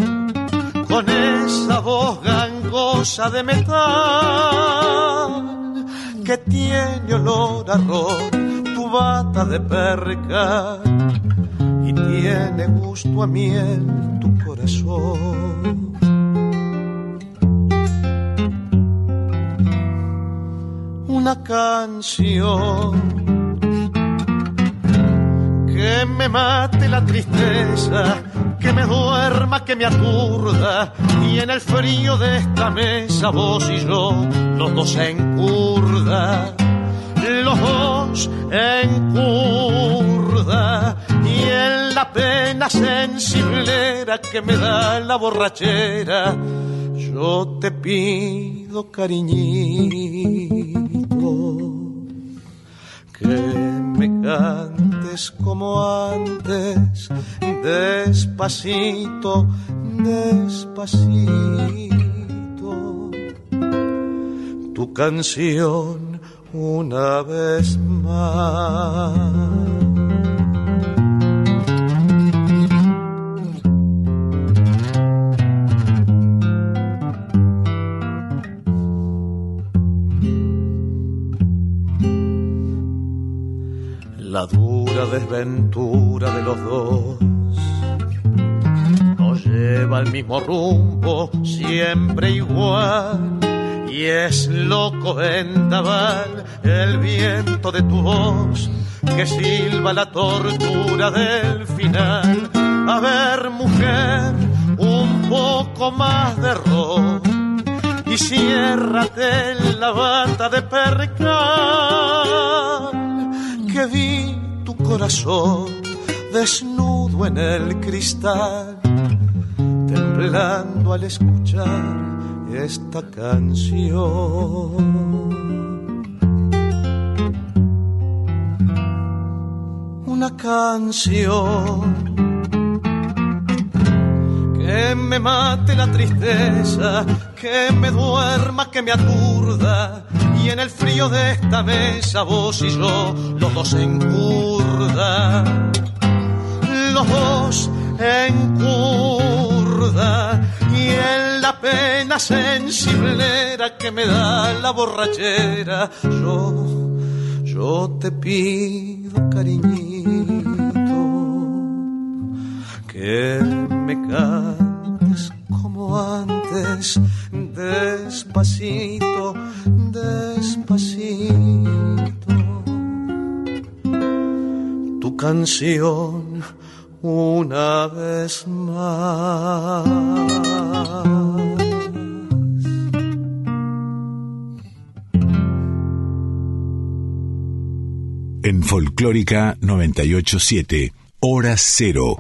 con esa voz gangosa de metal que tiene olor a tu bata de perca y tiene gusto a miel tu corazón. Una canción que me mate la tristeza que me duerma, que me aturda, y en el frío de esta mesa vos y yo, los dos en curda, los dos en curda, y en la pena sensiblera que me da la borrachera, yo te pido cariñito que me cantes como antes, despacito, despacito, tu canción una vez más. la dura desventura voz nos lleva al mismo rumbo, siempre igual. Y es loco vendaval el viento de tu voz que silba la tortura del final. A ver, mujer, un poco más de rock y ciérrate la bata de percal que vi tu corazón desnudo en el cristal, temblando al escuchar esta canción. Una canción que me mate la tristeza, que me duerma, que me aturda, y en el frío de esta mesa vos y yo, los dos en curda, los dos en curda, y en la pena sensiblera que me da la borrachera, yo, yo te pido cariñito que me cantes como antes, despacito, despacito. Tu canción una vez más. En Folclórica 987, Hora Cero.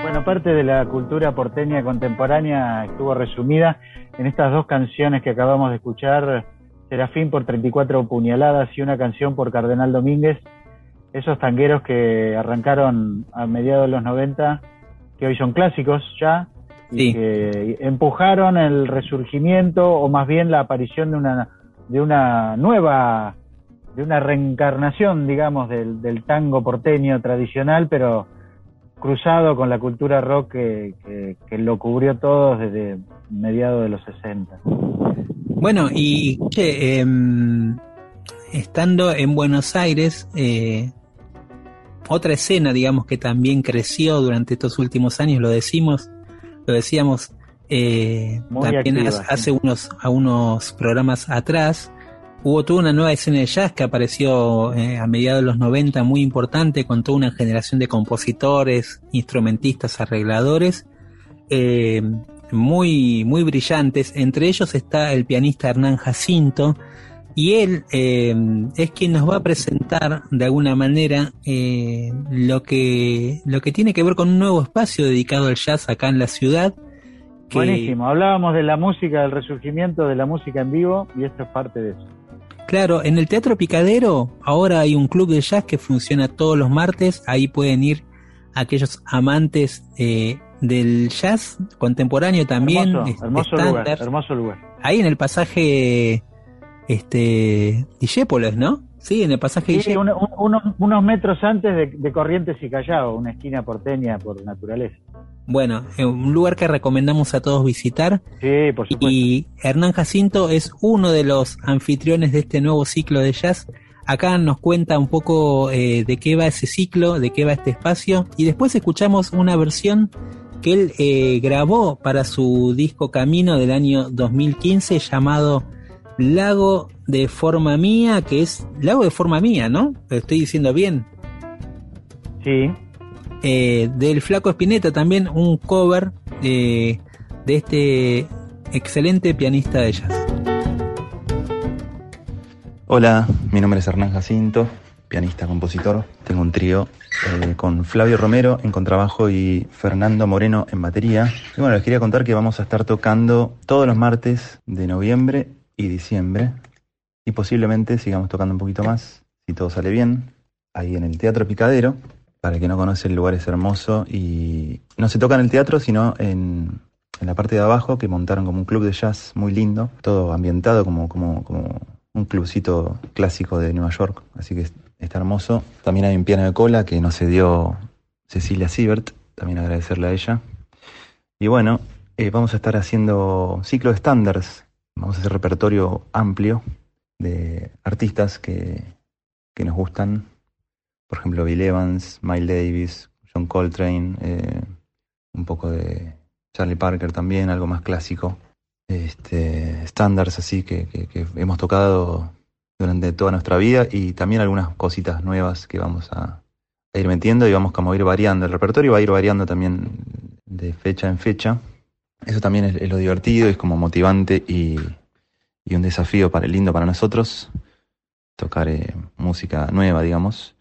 Bueno, parte de la cultura porteña contemporánea estuvo resumida en estas dos canciones que acabamos de escuchar, Serafín por 34 puñaladas y una canción por Cardenal Domínguez, esos tangueros que arrancaron a mediados de los 90, que hoy son clásicos ya, y que empujaron el resurgimiento o más bien la aparición de una, de una nueva, de una reencarnación, digamos, del, del tango porteño tradicional, pero cruzado con la cultura rock que, que, que lo cubrió todo desde mediados de los 60. Bueno, y che, em, estando en Buenos Aires, eh, otra escena, digamos, que también creció durante estos últimos años, lo decimos, lo decíamos eh, también activa, hace, sí. hace unos, a unos programas atrás, hubo toda una nueva escena de jazz que apareció eh, a mediados de los 90 muy importante con toda una generación de compositores, instrumentistas, arregladores eh, muy, muy brillantes. Entre ellos está el pianista Hernán Jacinto y él eh, es quien nos va a presentar de alguna manera eh, lo, que, lo que tiene que ver con un nuevo espacio dedicado al jazz acá en la ciudad. que- Buenísimo, hablábamos de la música, del resurgimiento de la música en vivo y esto es parte de eso. Claro, en el Teatro Picadero ahora hay un club de jazz que funciona todos los martes. Ahí pueden ir aquellos amantes eh, del jazz contemporáneo también. hermoso, lugar, hermoso lugar. Ahí en el pasaje este Discépolis, ¿no? Sí, en el pasaje Sí, unos, unos metros antes de, de Corrientes y Callao, una esquina porteña por naturaleza. Bueno, un lugar que recomendamos a todos visitar. Sí, por supuesto. Y Hernán Jacinto es uno de los anfitriones de este nuevo ciclo de jazz. Acá nos cuenta un poco eh, de qué va ese ciclo, de qué va este espacio. Y después escuchamos una versión que él eh, grabó para su disco Camino del año 2015 llamado Lago de Forma Mía, que es Lago de Forma Mía, ¿no? Lo estoy diciendo bien. Sí. Eh, del Flaco Espineta también un cover eh, de este excelente pianista de jazz. Hola, mi nombre es Hernán Jacinto, pianista, compositor. Tengo un trío eh, con Flavio Romero en contrabajo y Fernando Moreno en batería. Y bueno, les quería contar que vamos a estar tocando todos los martes de noviembre y diciembre. Y posiblemente sigamos tocando un poquito más, si todo sale bien, ahí en el Teatro Picadero. Para el que no conoce, el lugar es hermoso y no se toca en el teatro, sino en, en la parte de abajo, que montaron como un club de jazz muy lindo, todo ambientado como, como, como un clubcito clásico de Nueva York, así que está hermoso. También hay un piano de cola que nos dio Cecilia Siebert, también agradecerle a ella. Y bueno, eh, vamos a estar haciendo ciclo de estándares, vamos a hacer repertorio amplio de artistas que que nos gustan. Por ejemplo, Bill Evans, Miles Davis, John Coltrane, eh, un poco de Charlie Parker también, algo más clásico. Este, estándares así que, que, hemos tocado durante toda nuestra vida y también algunas cositas nuevas que vamos a, ir metiendo y vamos como a ir variando. El repertorio va a ir variando también de fecha en fecha. Eso también es, lo divertido, es como motivante y, y, un desafío para lindo para nosotros tocar eh, música nueva, digamos.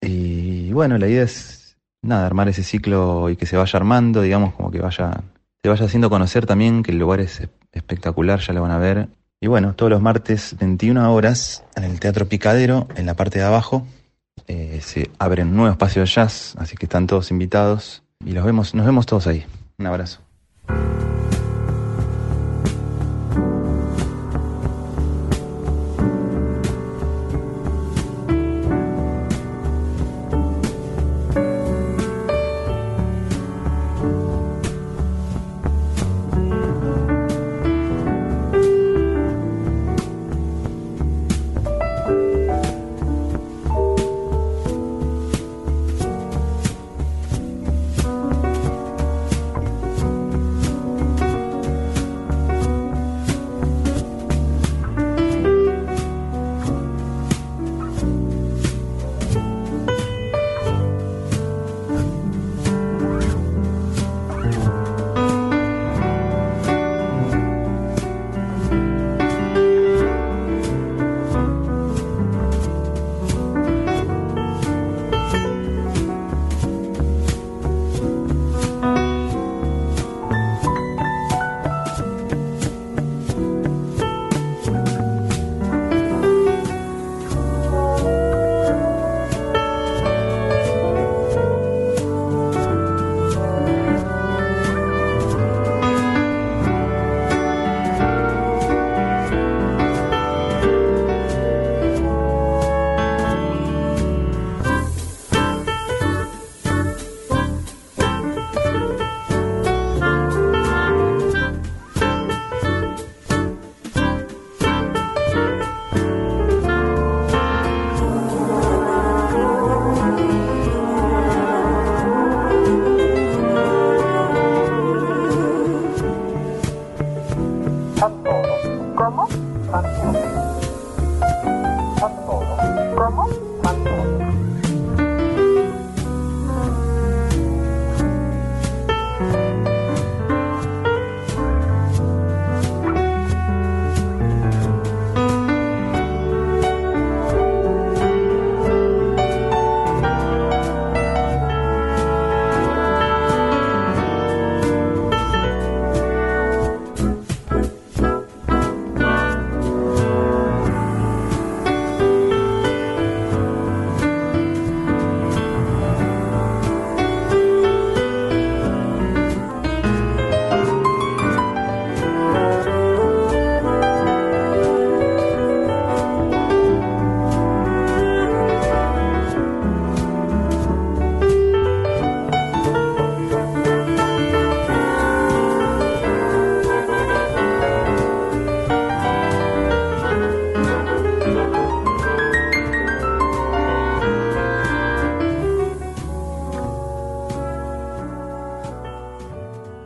Y bueno, la idea es nada, armar ese ciclo y que se vaya armando, digamos, como que vaya, se vaya haciendo conocer también que el lugar es espectacular, ya lo van a ver. Y bueno, todos los martes 21 horas en el Teatro Picadero, en la parte de abajo, eh, se abren nuevos espacios de jazz, así que están todos invitados y los vemos, nos vemos todos ahí. Un abrazo. あ!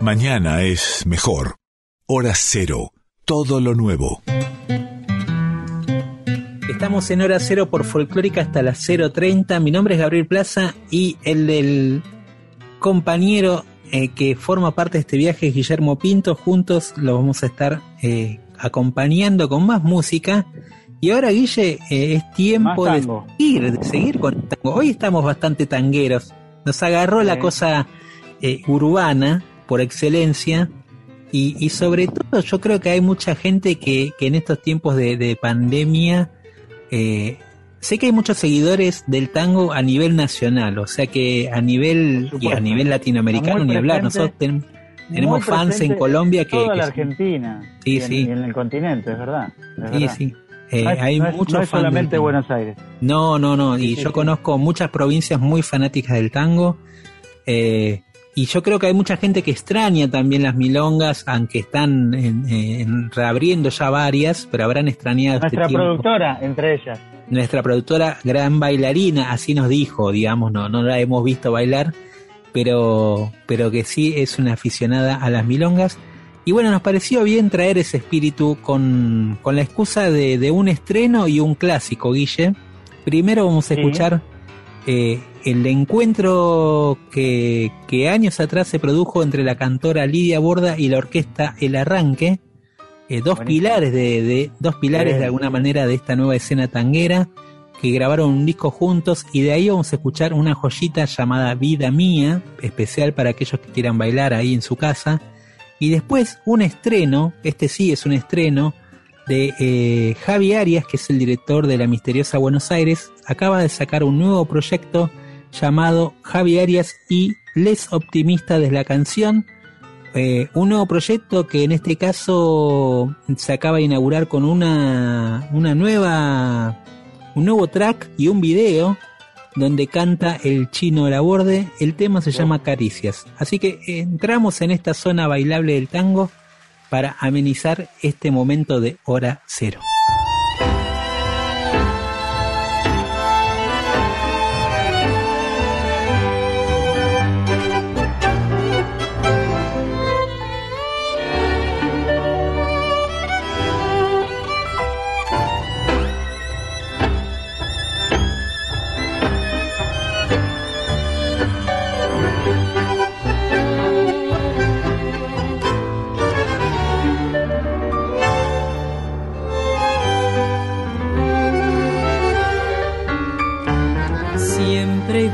Mañana es mejor. Hora cero. Todo lo nuevo. Estamos en hora cero por folclórica hasta las 0.30. Mi nombre es Gabriel Plaza y el del compañero eh, que forma parte de este viaje es Guillermo Pinto. Juntos lo vamos a estar eh, acompañando con más música. Y ahora, Guille, eh, es tiempo de seguir, de seguir con el tango. Hoy estamos bastante tangueros. Nos agarró la cosa urbana por excelencia. Y, sobre todo yo creo que hay mucha gente que, en estos tiempos de, pandemia, eh, sé que hay muchos seguidores del tango a nivel nacional, o sea que a nivel y a nivel latinoamericano ni hablar, nosotros tenemos fans en Colombia que... Toda la Argentina sí, sí. en el continente, es verdad. sí, sí. Eh, hay muchos es solamente Buenos Aires. No, no, no. y yo conozco muchas provincias muy fanáticas del tango. Eh, y yo creo que hay mucha gente que extraña también las milongas, aunque están reabriendo ya varias, pero habrán extrañado este Nuestra productora, entre ellas. nuestra productora, gran bailarina, así nos dijo, digamos, no, no la hemos visto bailar, pero, pero que sí es una aficionada a las milongas. Y bueno, nos pareció bien traer ese espíritu con, con la excusa de, de, un estreno y un clásico, Guille. Primero vamos a escuchar eh, el encuentro que, que, años atrás se produjo entre la cantora Lidia Borda y la orquesta El Arranque, eh, dos pilares de, de, dos pilares de alguna manera de esta nueva escena tanguera que grabaron un disco juntos y de ahí vamos a escuchar una joyita llamada Vida Mía, especial para aquellos que quieran bailar ahí en su casa. Y después un estreno, este sí es un estreno, de eh, Javi Arias, que es el director de La Misteriosa Buenos Aires, acaba de sacar un nuevo proyecto llamado Javi Arias y Les Optimistas de la Canción. Eh, un nuevo proyecto que en este caso se acaba de inaugurar con una, una nueva, un nuevo track y un video donde canta el chino Laborde. El tema se llama Caricias. Así que entramos en esta zona bailable del tango para amenizar este momento de hora cero.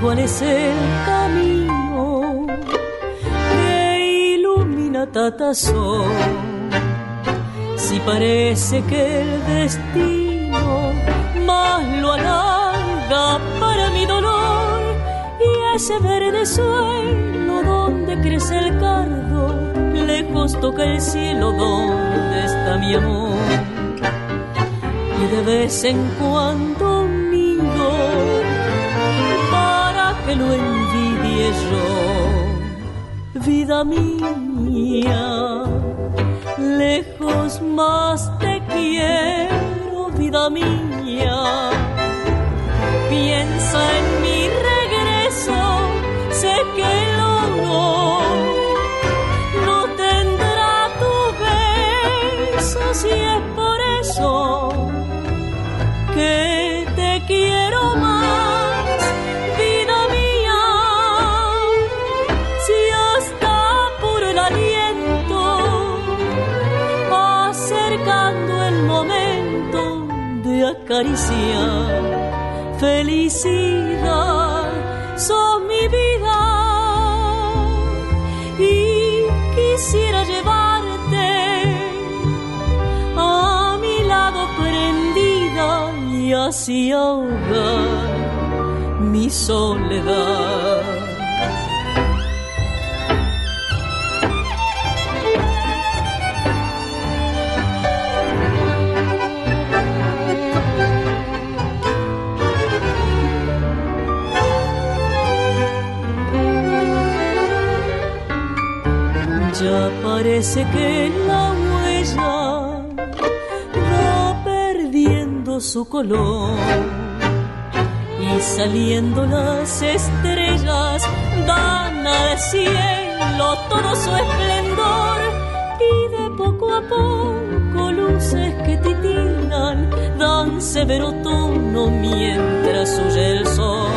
Cuál es el camino que ilumina Tatazón. Si parece que el destino más lo alarga para mi dolor y ese verde suelo donde crece el cardo, lejos toca el cielo donde está mi amor. Y de vez en cuando lo envidie yo, vida mía, lejos más te quiero, vida mía, piensa en mi regreso, sé que lo no, no tendrá tu beso si felicidad, son mi vida y quisiera llevarte a mi lado prendida y así ahogar mi soledad. Parece que la huella va perdiendo su color y saliendo las estrellas dan al cielo todo su esplendor y de poco a poco luces que titilan dan severo tono mientras huye el sol.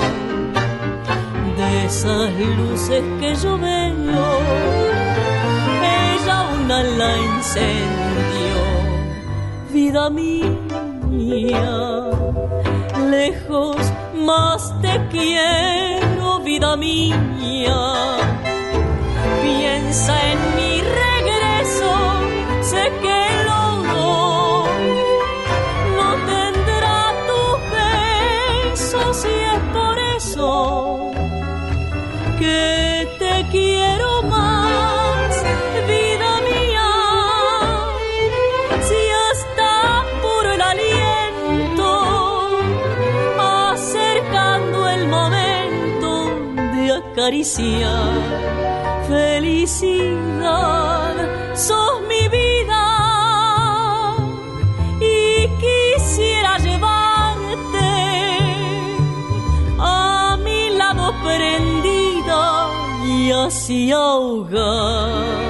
De esas luces que yo veo la incendio, vida mía, lejos más te quiero, vida mía, piensa en mi regreso, sé que lo no tendrá tu beso si es por eso que caricia, felicidad, sos mi vida y quisiera llevarte a mi lado prendida y así ahogar.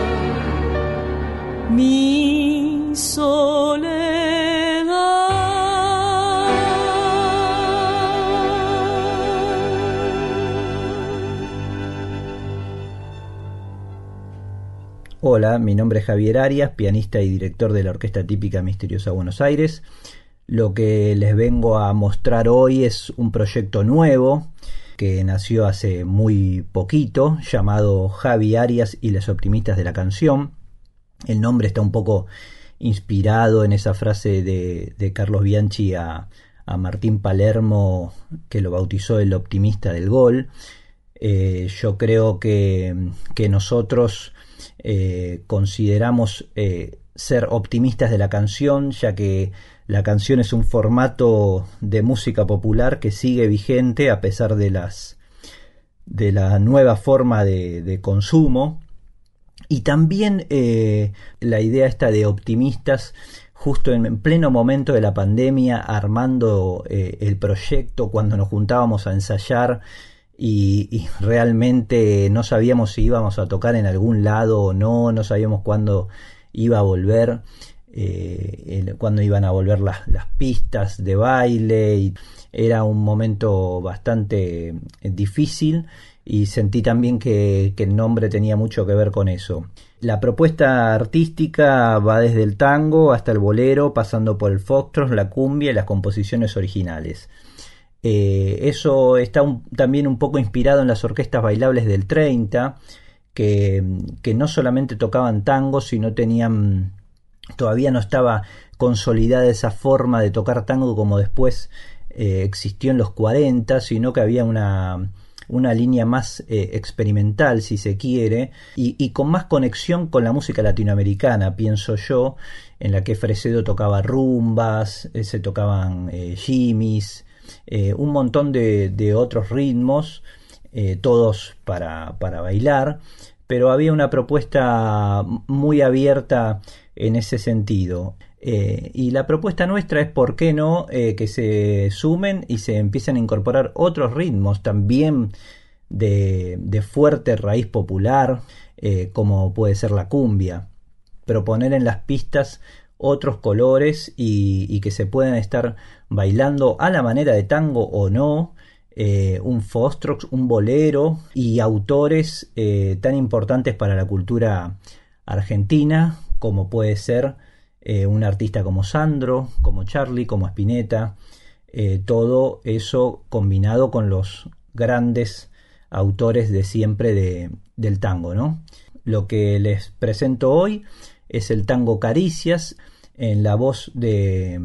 Hola, mi nombre es Javier Arias, pianista y director de la Orquesta Típica Misteriosa Buenos Aires. Lo que les vengo a mostrar hoy es un proyecto nuevo que nació hace muy poquito, llamado Javi Arias y los optimistas de la canción. El nombre está un poco inspirado en esa frase de, Carlos Bianchi a, Martín Palermo que lo bautizó el optimista del gol. Eh, yo creo que, nosotros eh, consideramos eh, ser optimistas de la canción, ya que la canción es un formato de música popular que sigue vigente a pesar de las de la nueva forma de, consumo. Y también eh, la idea esta de optimistas justo en pleno momento de la pandemia armando el proyecto cuando nos juntábamos a ensayar y, realmente no sabíamos si íbamos a tocar en algún lado o no, no sabíamos cuándo iba a volver eh, cuando iban a volver las, pistas de baile y era un momento bastante eh, difícil y sentí también que, el nombre tenía mucho que ver con eso. La propuesta artística va desde el tango hasta el bolero, pasando por el foxtrot, la cumbia y las composiciones originales. Eh, eso está también un poco inspirado en las orquestas bailables del 30, que, que no solamente tocaban tango, sino tenían todavía no estaba consolidada esa forma de tocar tango como después eh, existió en los 40, sino que había una, una línea más eh, experimental, si se quiere, y, con más conexión con la música latinoamericana, pienso yo, en la que Fresedo tocaba rumbas, eh, se tocaban jimis, un montón de, de otros ritmos, todos para, para bailar, pero había una propuesta muy abierta en ese sentido. Eh, y la propuesta nuestra es, ¿por qué no?, eh, que se sumen y se empiecen a incorporar otros ritmos también de, fuerte raíz popular, eh, como puede ser la cumbia. Proponer en las pistas otros colores y, que se puedan estar bailando a la manera de tango o no, un fostrox, un bolero y autores tan importantes para la cultura argentina como puede ser eh, un artista como Sandro, como Charlie, como Spinetta, eh, todo eso combinado con los grandes autores de siempre de, del tango, ¿no? Lo que les presento hoy es el tango Caricias en la voz de,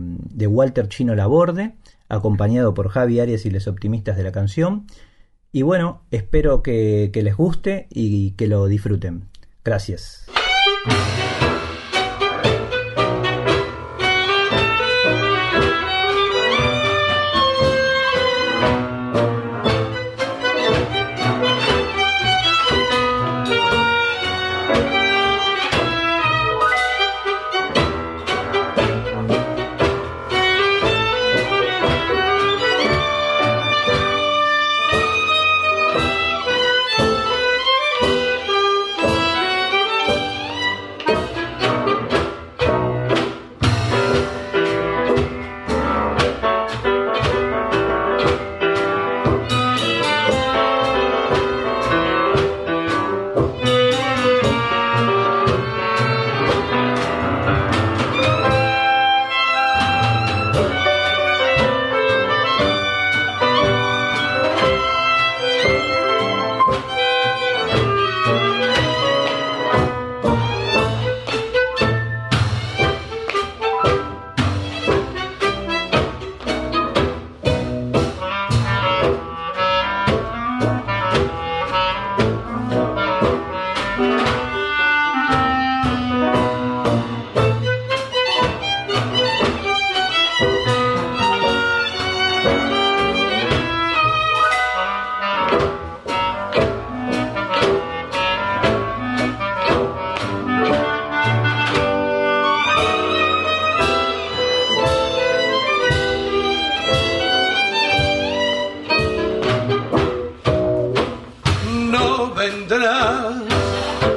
Walter Chino Laborde, acompañado por Javi Arias y los optimistas de la canción. Y bueno, espero que les guste y que lo disfruten. Gracias. Vendrá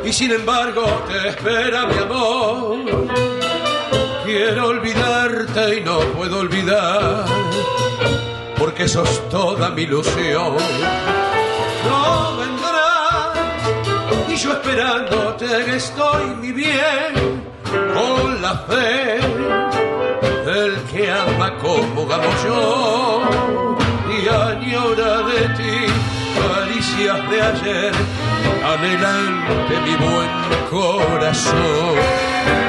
y sin embargo te espera mi amor. Quiero olvidarte y no puedo olvidar porque sos toda mi ilusión. No vendrá y yo esperándote estoy mi bien con la fe del que ama como amo yo y añora de ti de ayer, anhelante mi buen corazón.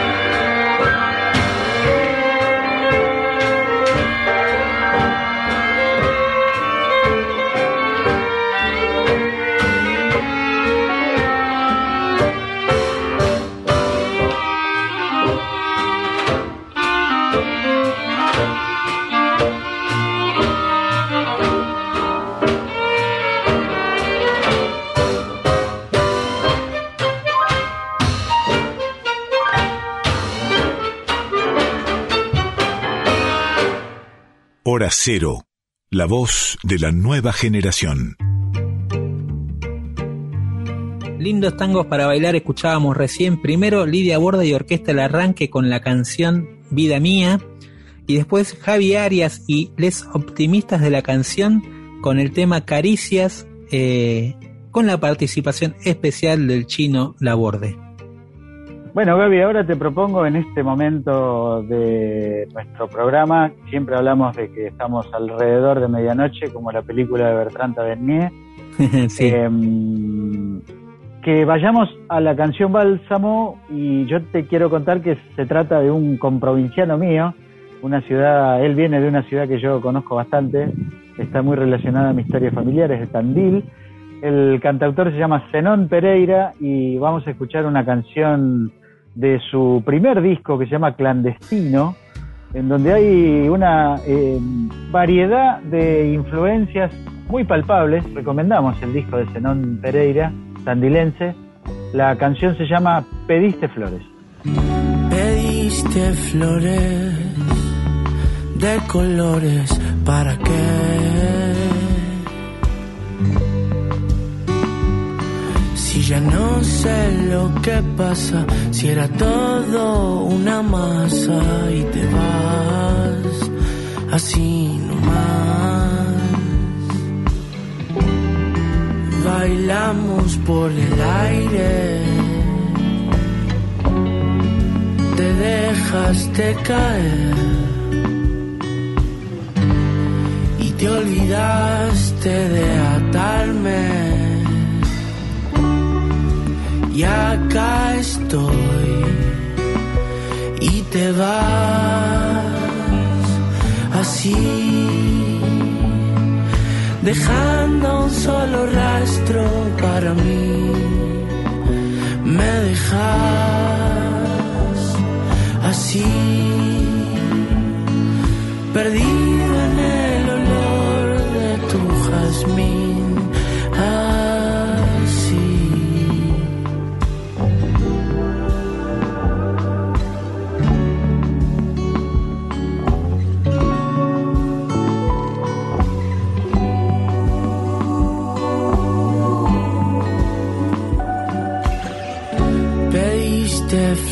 Cero, la voz de la nueva generación. Lindos tangos para bailar escuchábamos recién. Primero Lidia Borda y Orquesta El Arranque con la canción Vida Mía. Y después Javi Arias y Les Optimistas de la canción con el tema Caricias eh, con la participación especial del chino Laborde. Bueno, Gaby, ahora te propongo en este momento de nuestro programa, siempre hablamos de que estamos alrededor de medianoche, como la película de Bertrand Tavernier, sí. Em, que vayamos a la canción Bálsamo y yo te quiero contar que se trata de un comprovinciano mío, una ciudad, él viene de una ciudad que yo conozco bastante, está muy relacionada a mi historia familiar, es de Tandil. El cantautor se llama Zenón Pereira y vamos a escuchar una canción de su primer disco que se llama Clandestino, en donde hay una eh, variedad de influencias muy palpables. Recomendamos el disco de Zenón Pereira, tandilense. La canción se llama Pediste Flores. Pediste flores de colores para qué ya no sé lo que pasa, si era todo una masa y te vas así nomás. Bailamos por el aire, te dejaste caer. Y te olvidaste de atarme y acá estoy y te vas así, dejando un solo rastro para mí. Me dejas así, perdido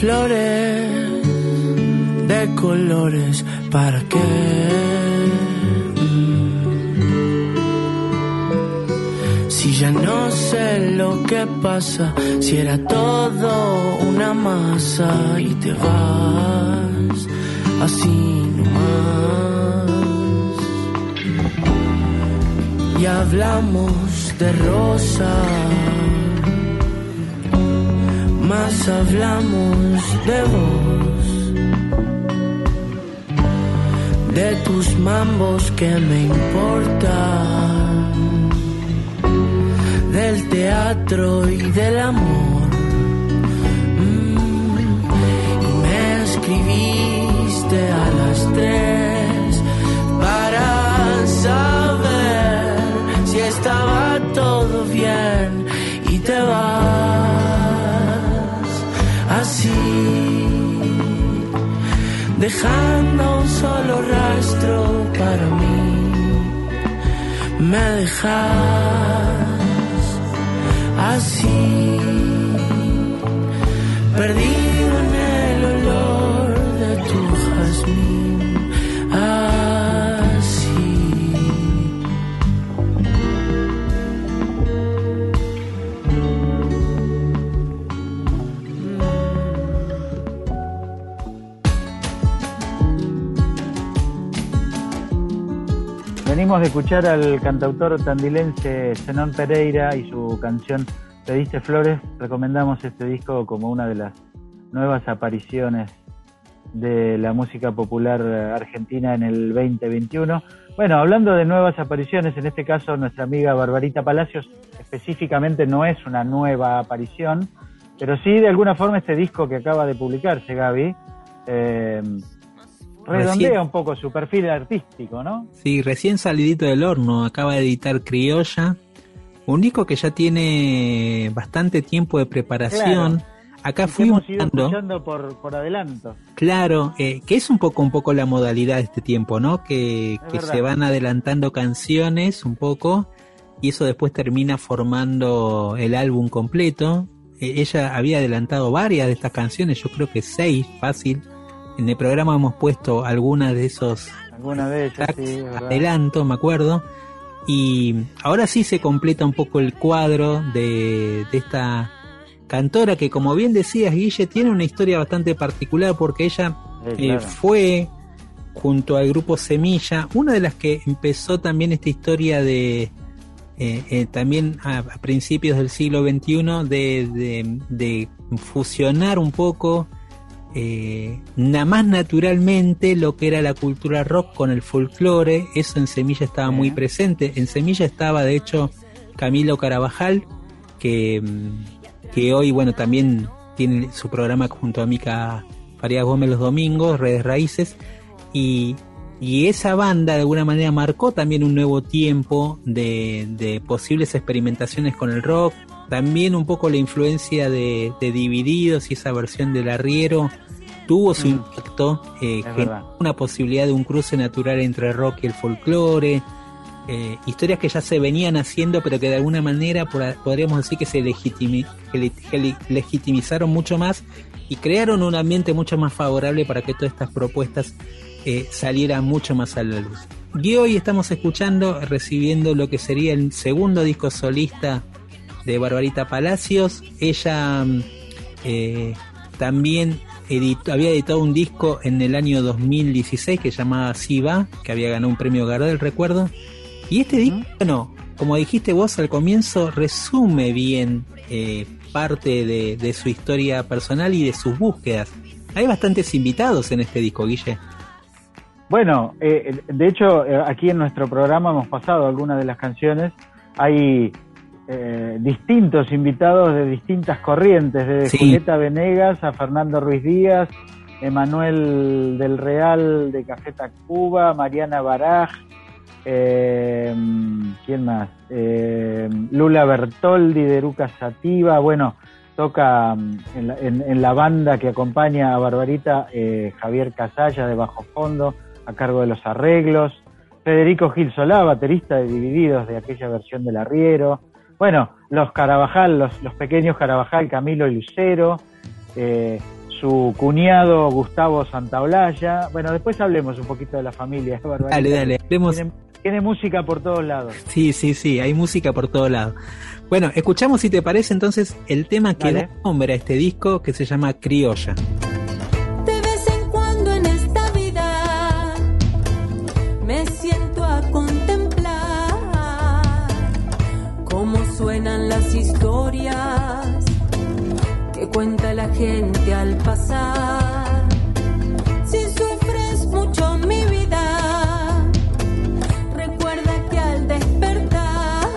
flores de colores, ¿para qué? Si ya no sé lo que pasa, si era todo una masa y te vas así nomás. Y hablamos de rosas más hablamos de vos, de tus mambos que me importan, del teatro y del amor. Mm, y me escribiste a las tres dejando un solo rastro para mí. Me dejas así, perdido De escuchar al cantautor tandilense Zenón Pereira y su canción Pediste Flores. Recomendamos este disco como una de las nuevas apariciones de la música popular argentina en el 2021. Bueno, hablando de nuevas apariciones, en este caso nuestra amiga Barbarita Palacios específicamente no es una nueva aparición, pero sí de alguna forma este disco que acaba de publicarse, Gaby, eh, redondea Recién- un poco su perfil artístico, ¿no? Sí, recién salidito del horno, acaba de editar Criolla, un disco que ya tiene bastante tiempo de preparación. Claro. Acá Y que fui hemos ido buscando, escuchando por, por adelanto. claro, eh, que es un poco un poco la modalidad de este tiempo, ¿no? Que, se van adelantando canciones un poco y eso después termina formando el álbum completo. Eh, ella había adelantado varias de estas canciones, yo creo que seis, fácil. En el programa hemos puesto algunas de esos Alguna de ellas, sí, es verdad. adelanto, me acuerdo. Y ahora sí se completa un poco el cuadro de, de esta cantora que, como bien decías, Guille, tiene una historia bastante particular porque ella Sí, eh, fue, junto al grupo Semilla, una de las que empezó también esta historia de, eh, eh, también a, a principios del siglo XXI, de, de- de fusionar un poco eh, nada más naturalmente lo que era la cultura rock con el folclore, eso en Semilla estaba muy presente. En Semilla estaba de hecho Camilo Carabajal, que, mm, que hoy bueno también tiene su programa junto a Mica Farías Gómez los domingos, Redes Raíces, y, y esa banda de alguna manera marcó también un nuevo tiempo de, de posibles experimentaciones con el rock, también un poco la influencia de, de Divididos y esa versión del arriero tuvo su impacto, eh, una posibilidad de un cruce natural entre el rock y el folclore, eh, historias que ya se venían haciendo, pero que de alguna manera por- podríamos decir que se legitimi- legitimizaron mucho más y crearon un ambiente mucho más favorable para que todas estas propuestas eh, salieran mucho más a la luz. Y hoy estamos escuchando, recibiendo lo que sería el segundo disco solista de Barbarita Palacios. Ella mm, eh, también editó- había editado un disco en el año 2016 que se llamaba Siva, que había ganado un premio Gardel, recuerdo. Y este disco, bueno, como dijiste vos al comienzo, resume bien eh, parte de, de su historia personal y de sus búsquedas. Hay bastantes invitados en este disco, Guille. Bueno, eh, de hecho, aquí en nuestro programa hemos pasado algunas de las canciones. Hay eh, distintos invitados de distintas corrientes, desde Sí. Julieta Venegas a Fernando Ruiz Díaz, Emanuel del Real de Café Tacuba, Mariana Baraj, eh, ¿quién más? Eh, Lula Bertoldi de Eruca Sativa, bueno, toca mm, en la, en- en la banda que acompaña a Barbarita eh, Javier Casalla de Bajo Fondo, a cargo de los arreglos, Federico Gil Solá, baterista de Divididos de aquella versión del Arriero, bueno, los Carabajal, los, los pequeños Carabajal, Camilo y Lucero, eh, su cuñado Gustavo Santaolalla, bueno, después hablemos un poquito de la familia. Barbarita. Dale, dale, hablemos. Tiene, tiene música por todos lados. Sí, sí, sí, hay música por todos lados. Bueno, escuchamos si te parece entonces el tema que Dale. da nombre a este disco que se llama Criolla. Al pasar. Si sufres mucho mi vida, recuerda que al despertar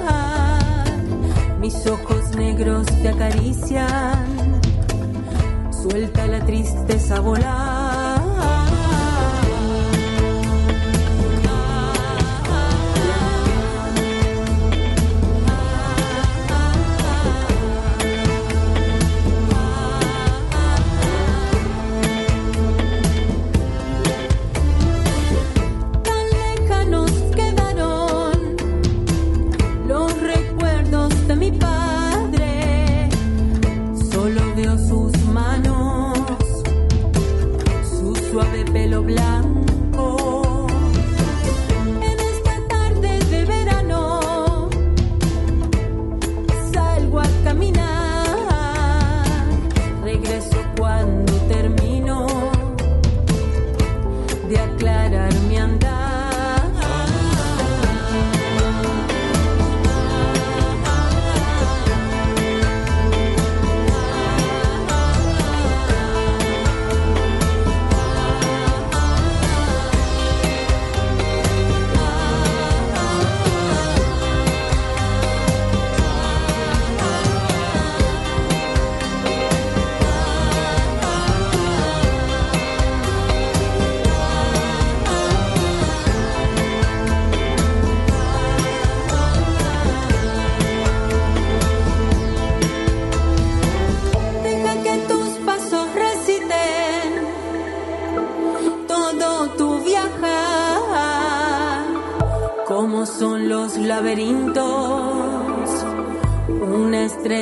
mis ojos negros te acarician. Suelta la tristeza a volar.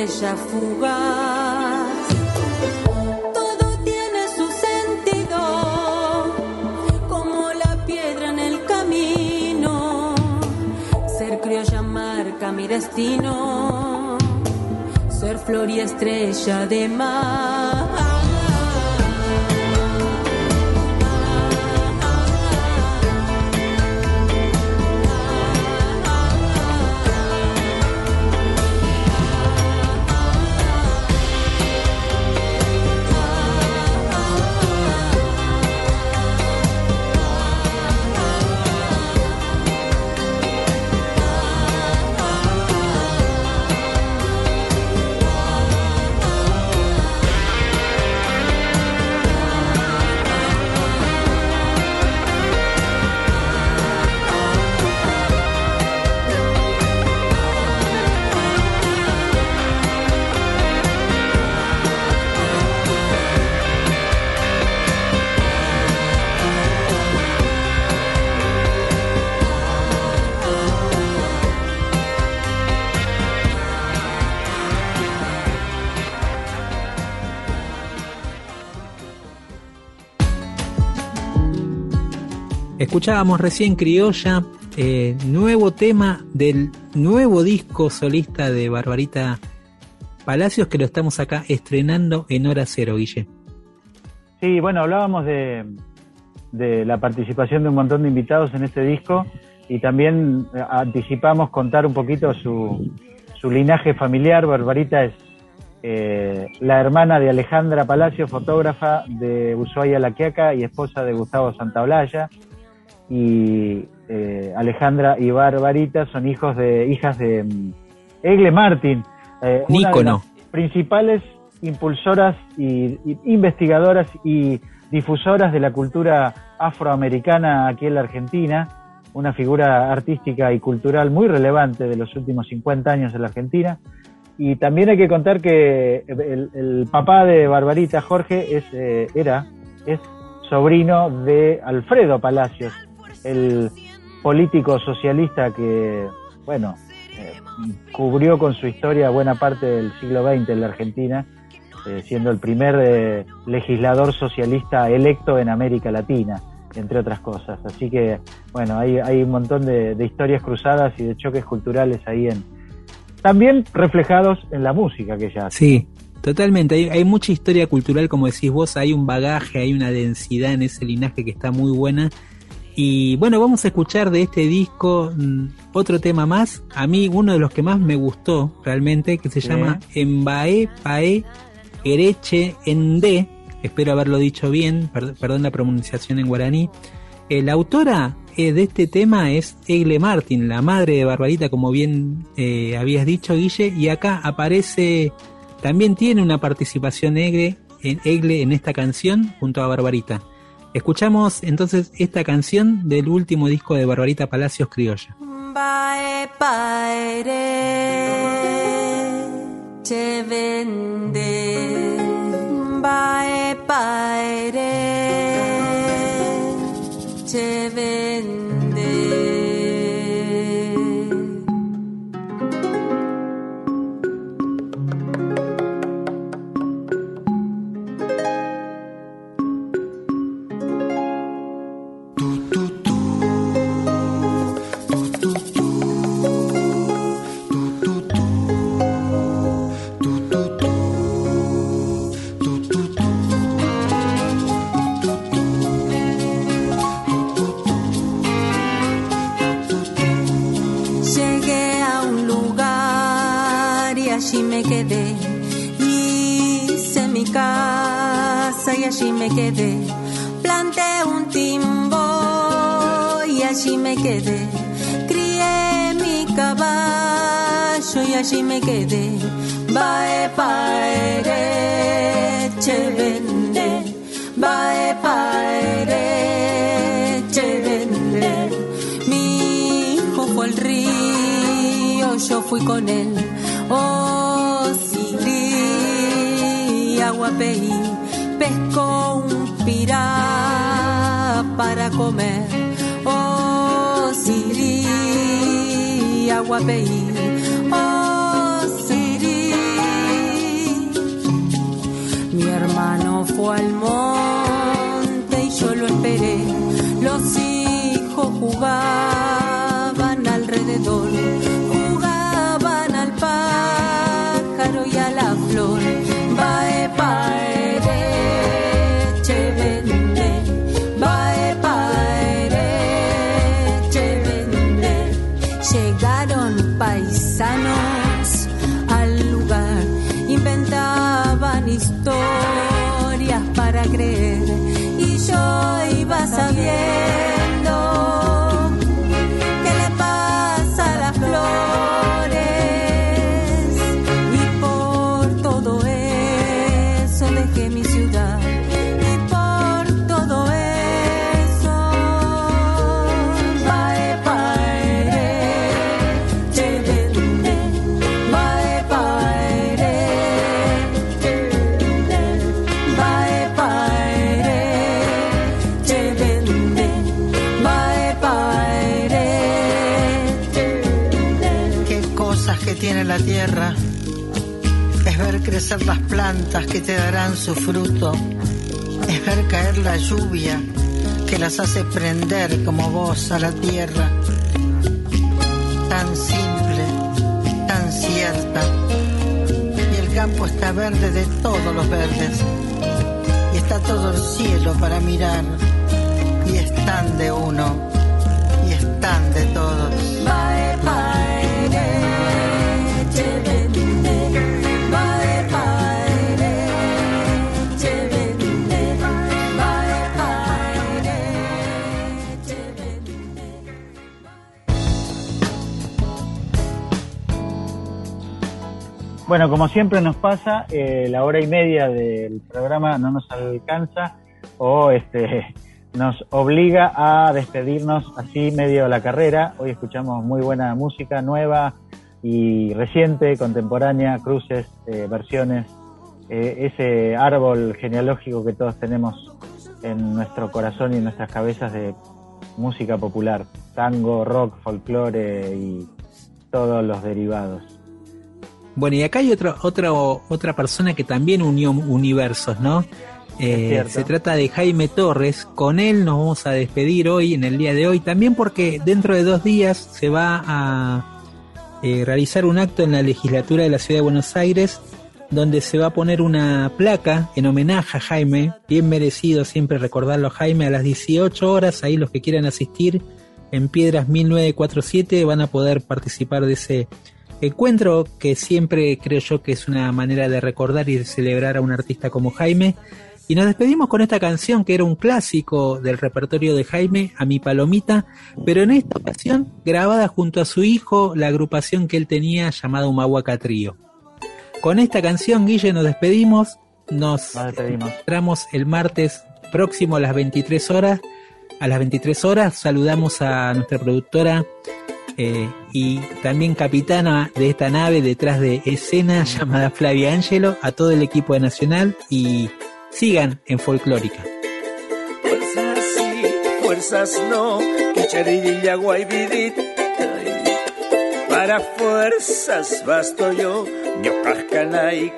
Estrella fugaz. Todo tiene su sentido, como la piedra en el camino. Ser criolla marca mi destino, ser flor y estrella de mar. Escuchábamos recién Criolla, eh, nuevo tema del nuevo disco solista de Barbarita Palacios que lo estamos acá estrenando en hora cero, Guille. Sí, bueno, hablábamos de, de la participación de un montón de invitados en este disco y también eh, anticipamos contar un poquito su, su linaje familiar. Barbarita es eh, la hermana de Alejandra Palacio, fotógrafa de Ushuaia La Quiaca y esposa de Gustavo Santaolalla. Y eh, Alejandra y Barbarita son hijos de hijas de mm, Egle Martin, eh, una de las principales impulsoras y, y investigadoras y difusoras de la cultura afroamericana aquí en la Argentina, una figura artística y cultural muy relevante de los últimos 50 años en la Argentina. Y también hay que contar que el, el papá de Barbarita, Jorge, es, eh, era, es sobrino de Alfredo Palacios, el político socialista que, bueno, eh, cubrió con su historia buena parte del siglo XX en la Argentina, eh, siendo el primer eh, legislador socialista electo en América Latina, entre otras cosas. Así que, bueno, hay, hay un montón de, de historias cruzadas y de choques culturales ahí en, también reflejados en la música que ella hace. Sí, totalmente. Hay, hay mucha historia cultural, como decís vos, hay un bagaje, hay una densidad en ese linaje que está muy buena. Y bueno, vamos a escuchar de este disco mm, otro tema más. A mí uno de los que más me gustó realmente, que se Sí. llama Embae Pae Ereche Ende. Espero haberlo dicho bien, per- perdón la pronunciación en guaraní. Eh, la autora eh, de este tema es Egle Martin, la madre de Barbarita, como bien eh, habías dicho, Guille, y acá aparece, también tiene una participación Egle en, Egle en esta canción junto a Barbarita. Escuchamos entonces esta canción del último disco de Barbarita Palacios Criolla. Allí me quedé. Planté un timbo y allí me quedé. Crié mi caballo y allí me quedé. Bae paere che vende. Bae paere che vende. Mi hijo fue al río, yo fui con él. Oh, Siri, aguapeí, pescó un pirá para comer. Oh, Siri, aguapeí. Oh, Siri. Mi hermano fue al monte y yo lo esperé. Los hijos jugaban crecer las plantas que te darán su fruto. Es ver caer la lluvia que las hace prender como vos a la tierra. Tan simple, tan cierta. Y el campo está verde de todos los verdes. Y está todo el cielo para mirar. Y es tan de uno. Y es tan de todos. Bueno, como siempre nos pasa, eh, la hora y media del programa no nos alcanza o este nos obliga a despedirnos así medio de la carrera. Hoy escuchamos muy buena música nueva y reciente, contemporánea, cruces, eh, versiones, eh, ese árbol genealógico que todos tenemos en nuestro corazón y en nuestras cabezas de música popular, tango, rock, folclore y todos los derivados. Bueno, y acá hay otra, otra, otra persona que también unió universos, ¿no? Eh, se trata de Jaime Torres. Con él nos vamos a despedir hoy, en el día de hoy, también porque dentro de dos días se va a eh, realizar un acto en la legislatura de la ciudad de Buenos Aires donde se va a poner una placa en homenaje a Jaime, bien merecido siempre recordarlo a Jaime, a las 18 horas, ahí los que quieran asistir en Piedras 1947 van a poder participar de ese encuentro que siempre creo yo que es una manera de recordar y de celebrar a un artista como Jaime. Y nos despedimos con esta canción que era un clásico del repertorio de Jaime, A mi palomita, pero en esta ocasión grabada junto a su hijo, la agrupación que él tenía llamada Humahuaca Trío. Con esta canción, Guille, nos despedimos. Nos encontramos el martes próximo a las 23 horas. A las 23 horas saludamos a nuestra productora eh, y también capitana de esta nave detrás de escena llamada Flavia Angelo, a todo el equipo de Nacional y sigan en Folclórica. Fuerzas sí, fuerzas no. Para fuerzas basto yo, ñocascanay,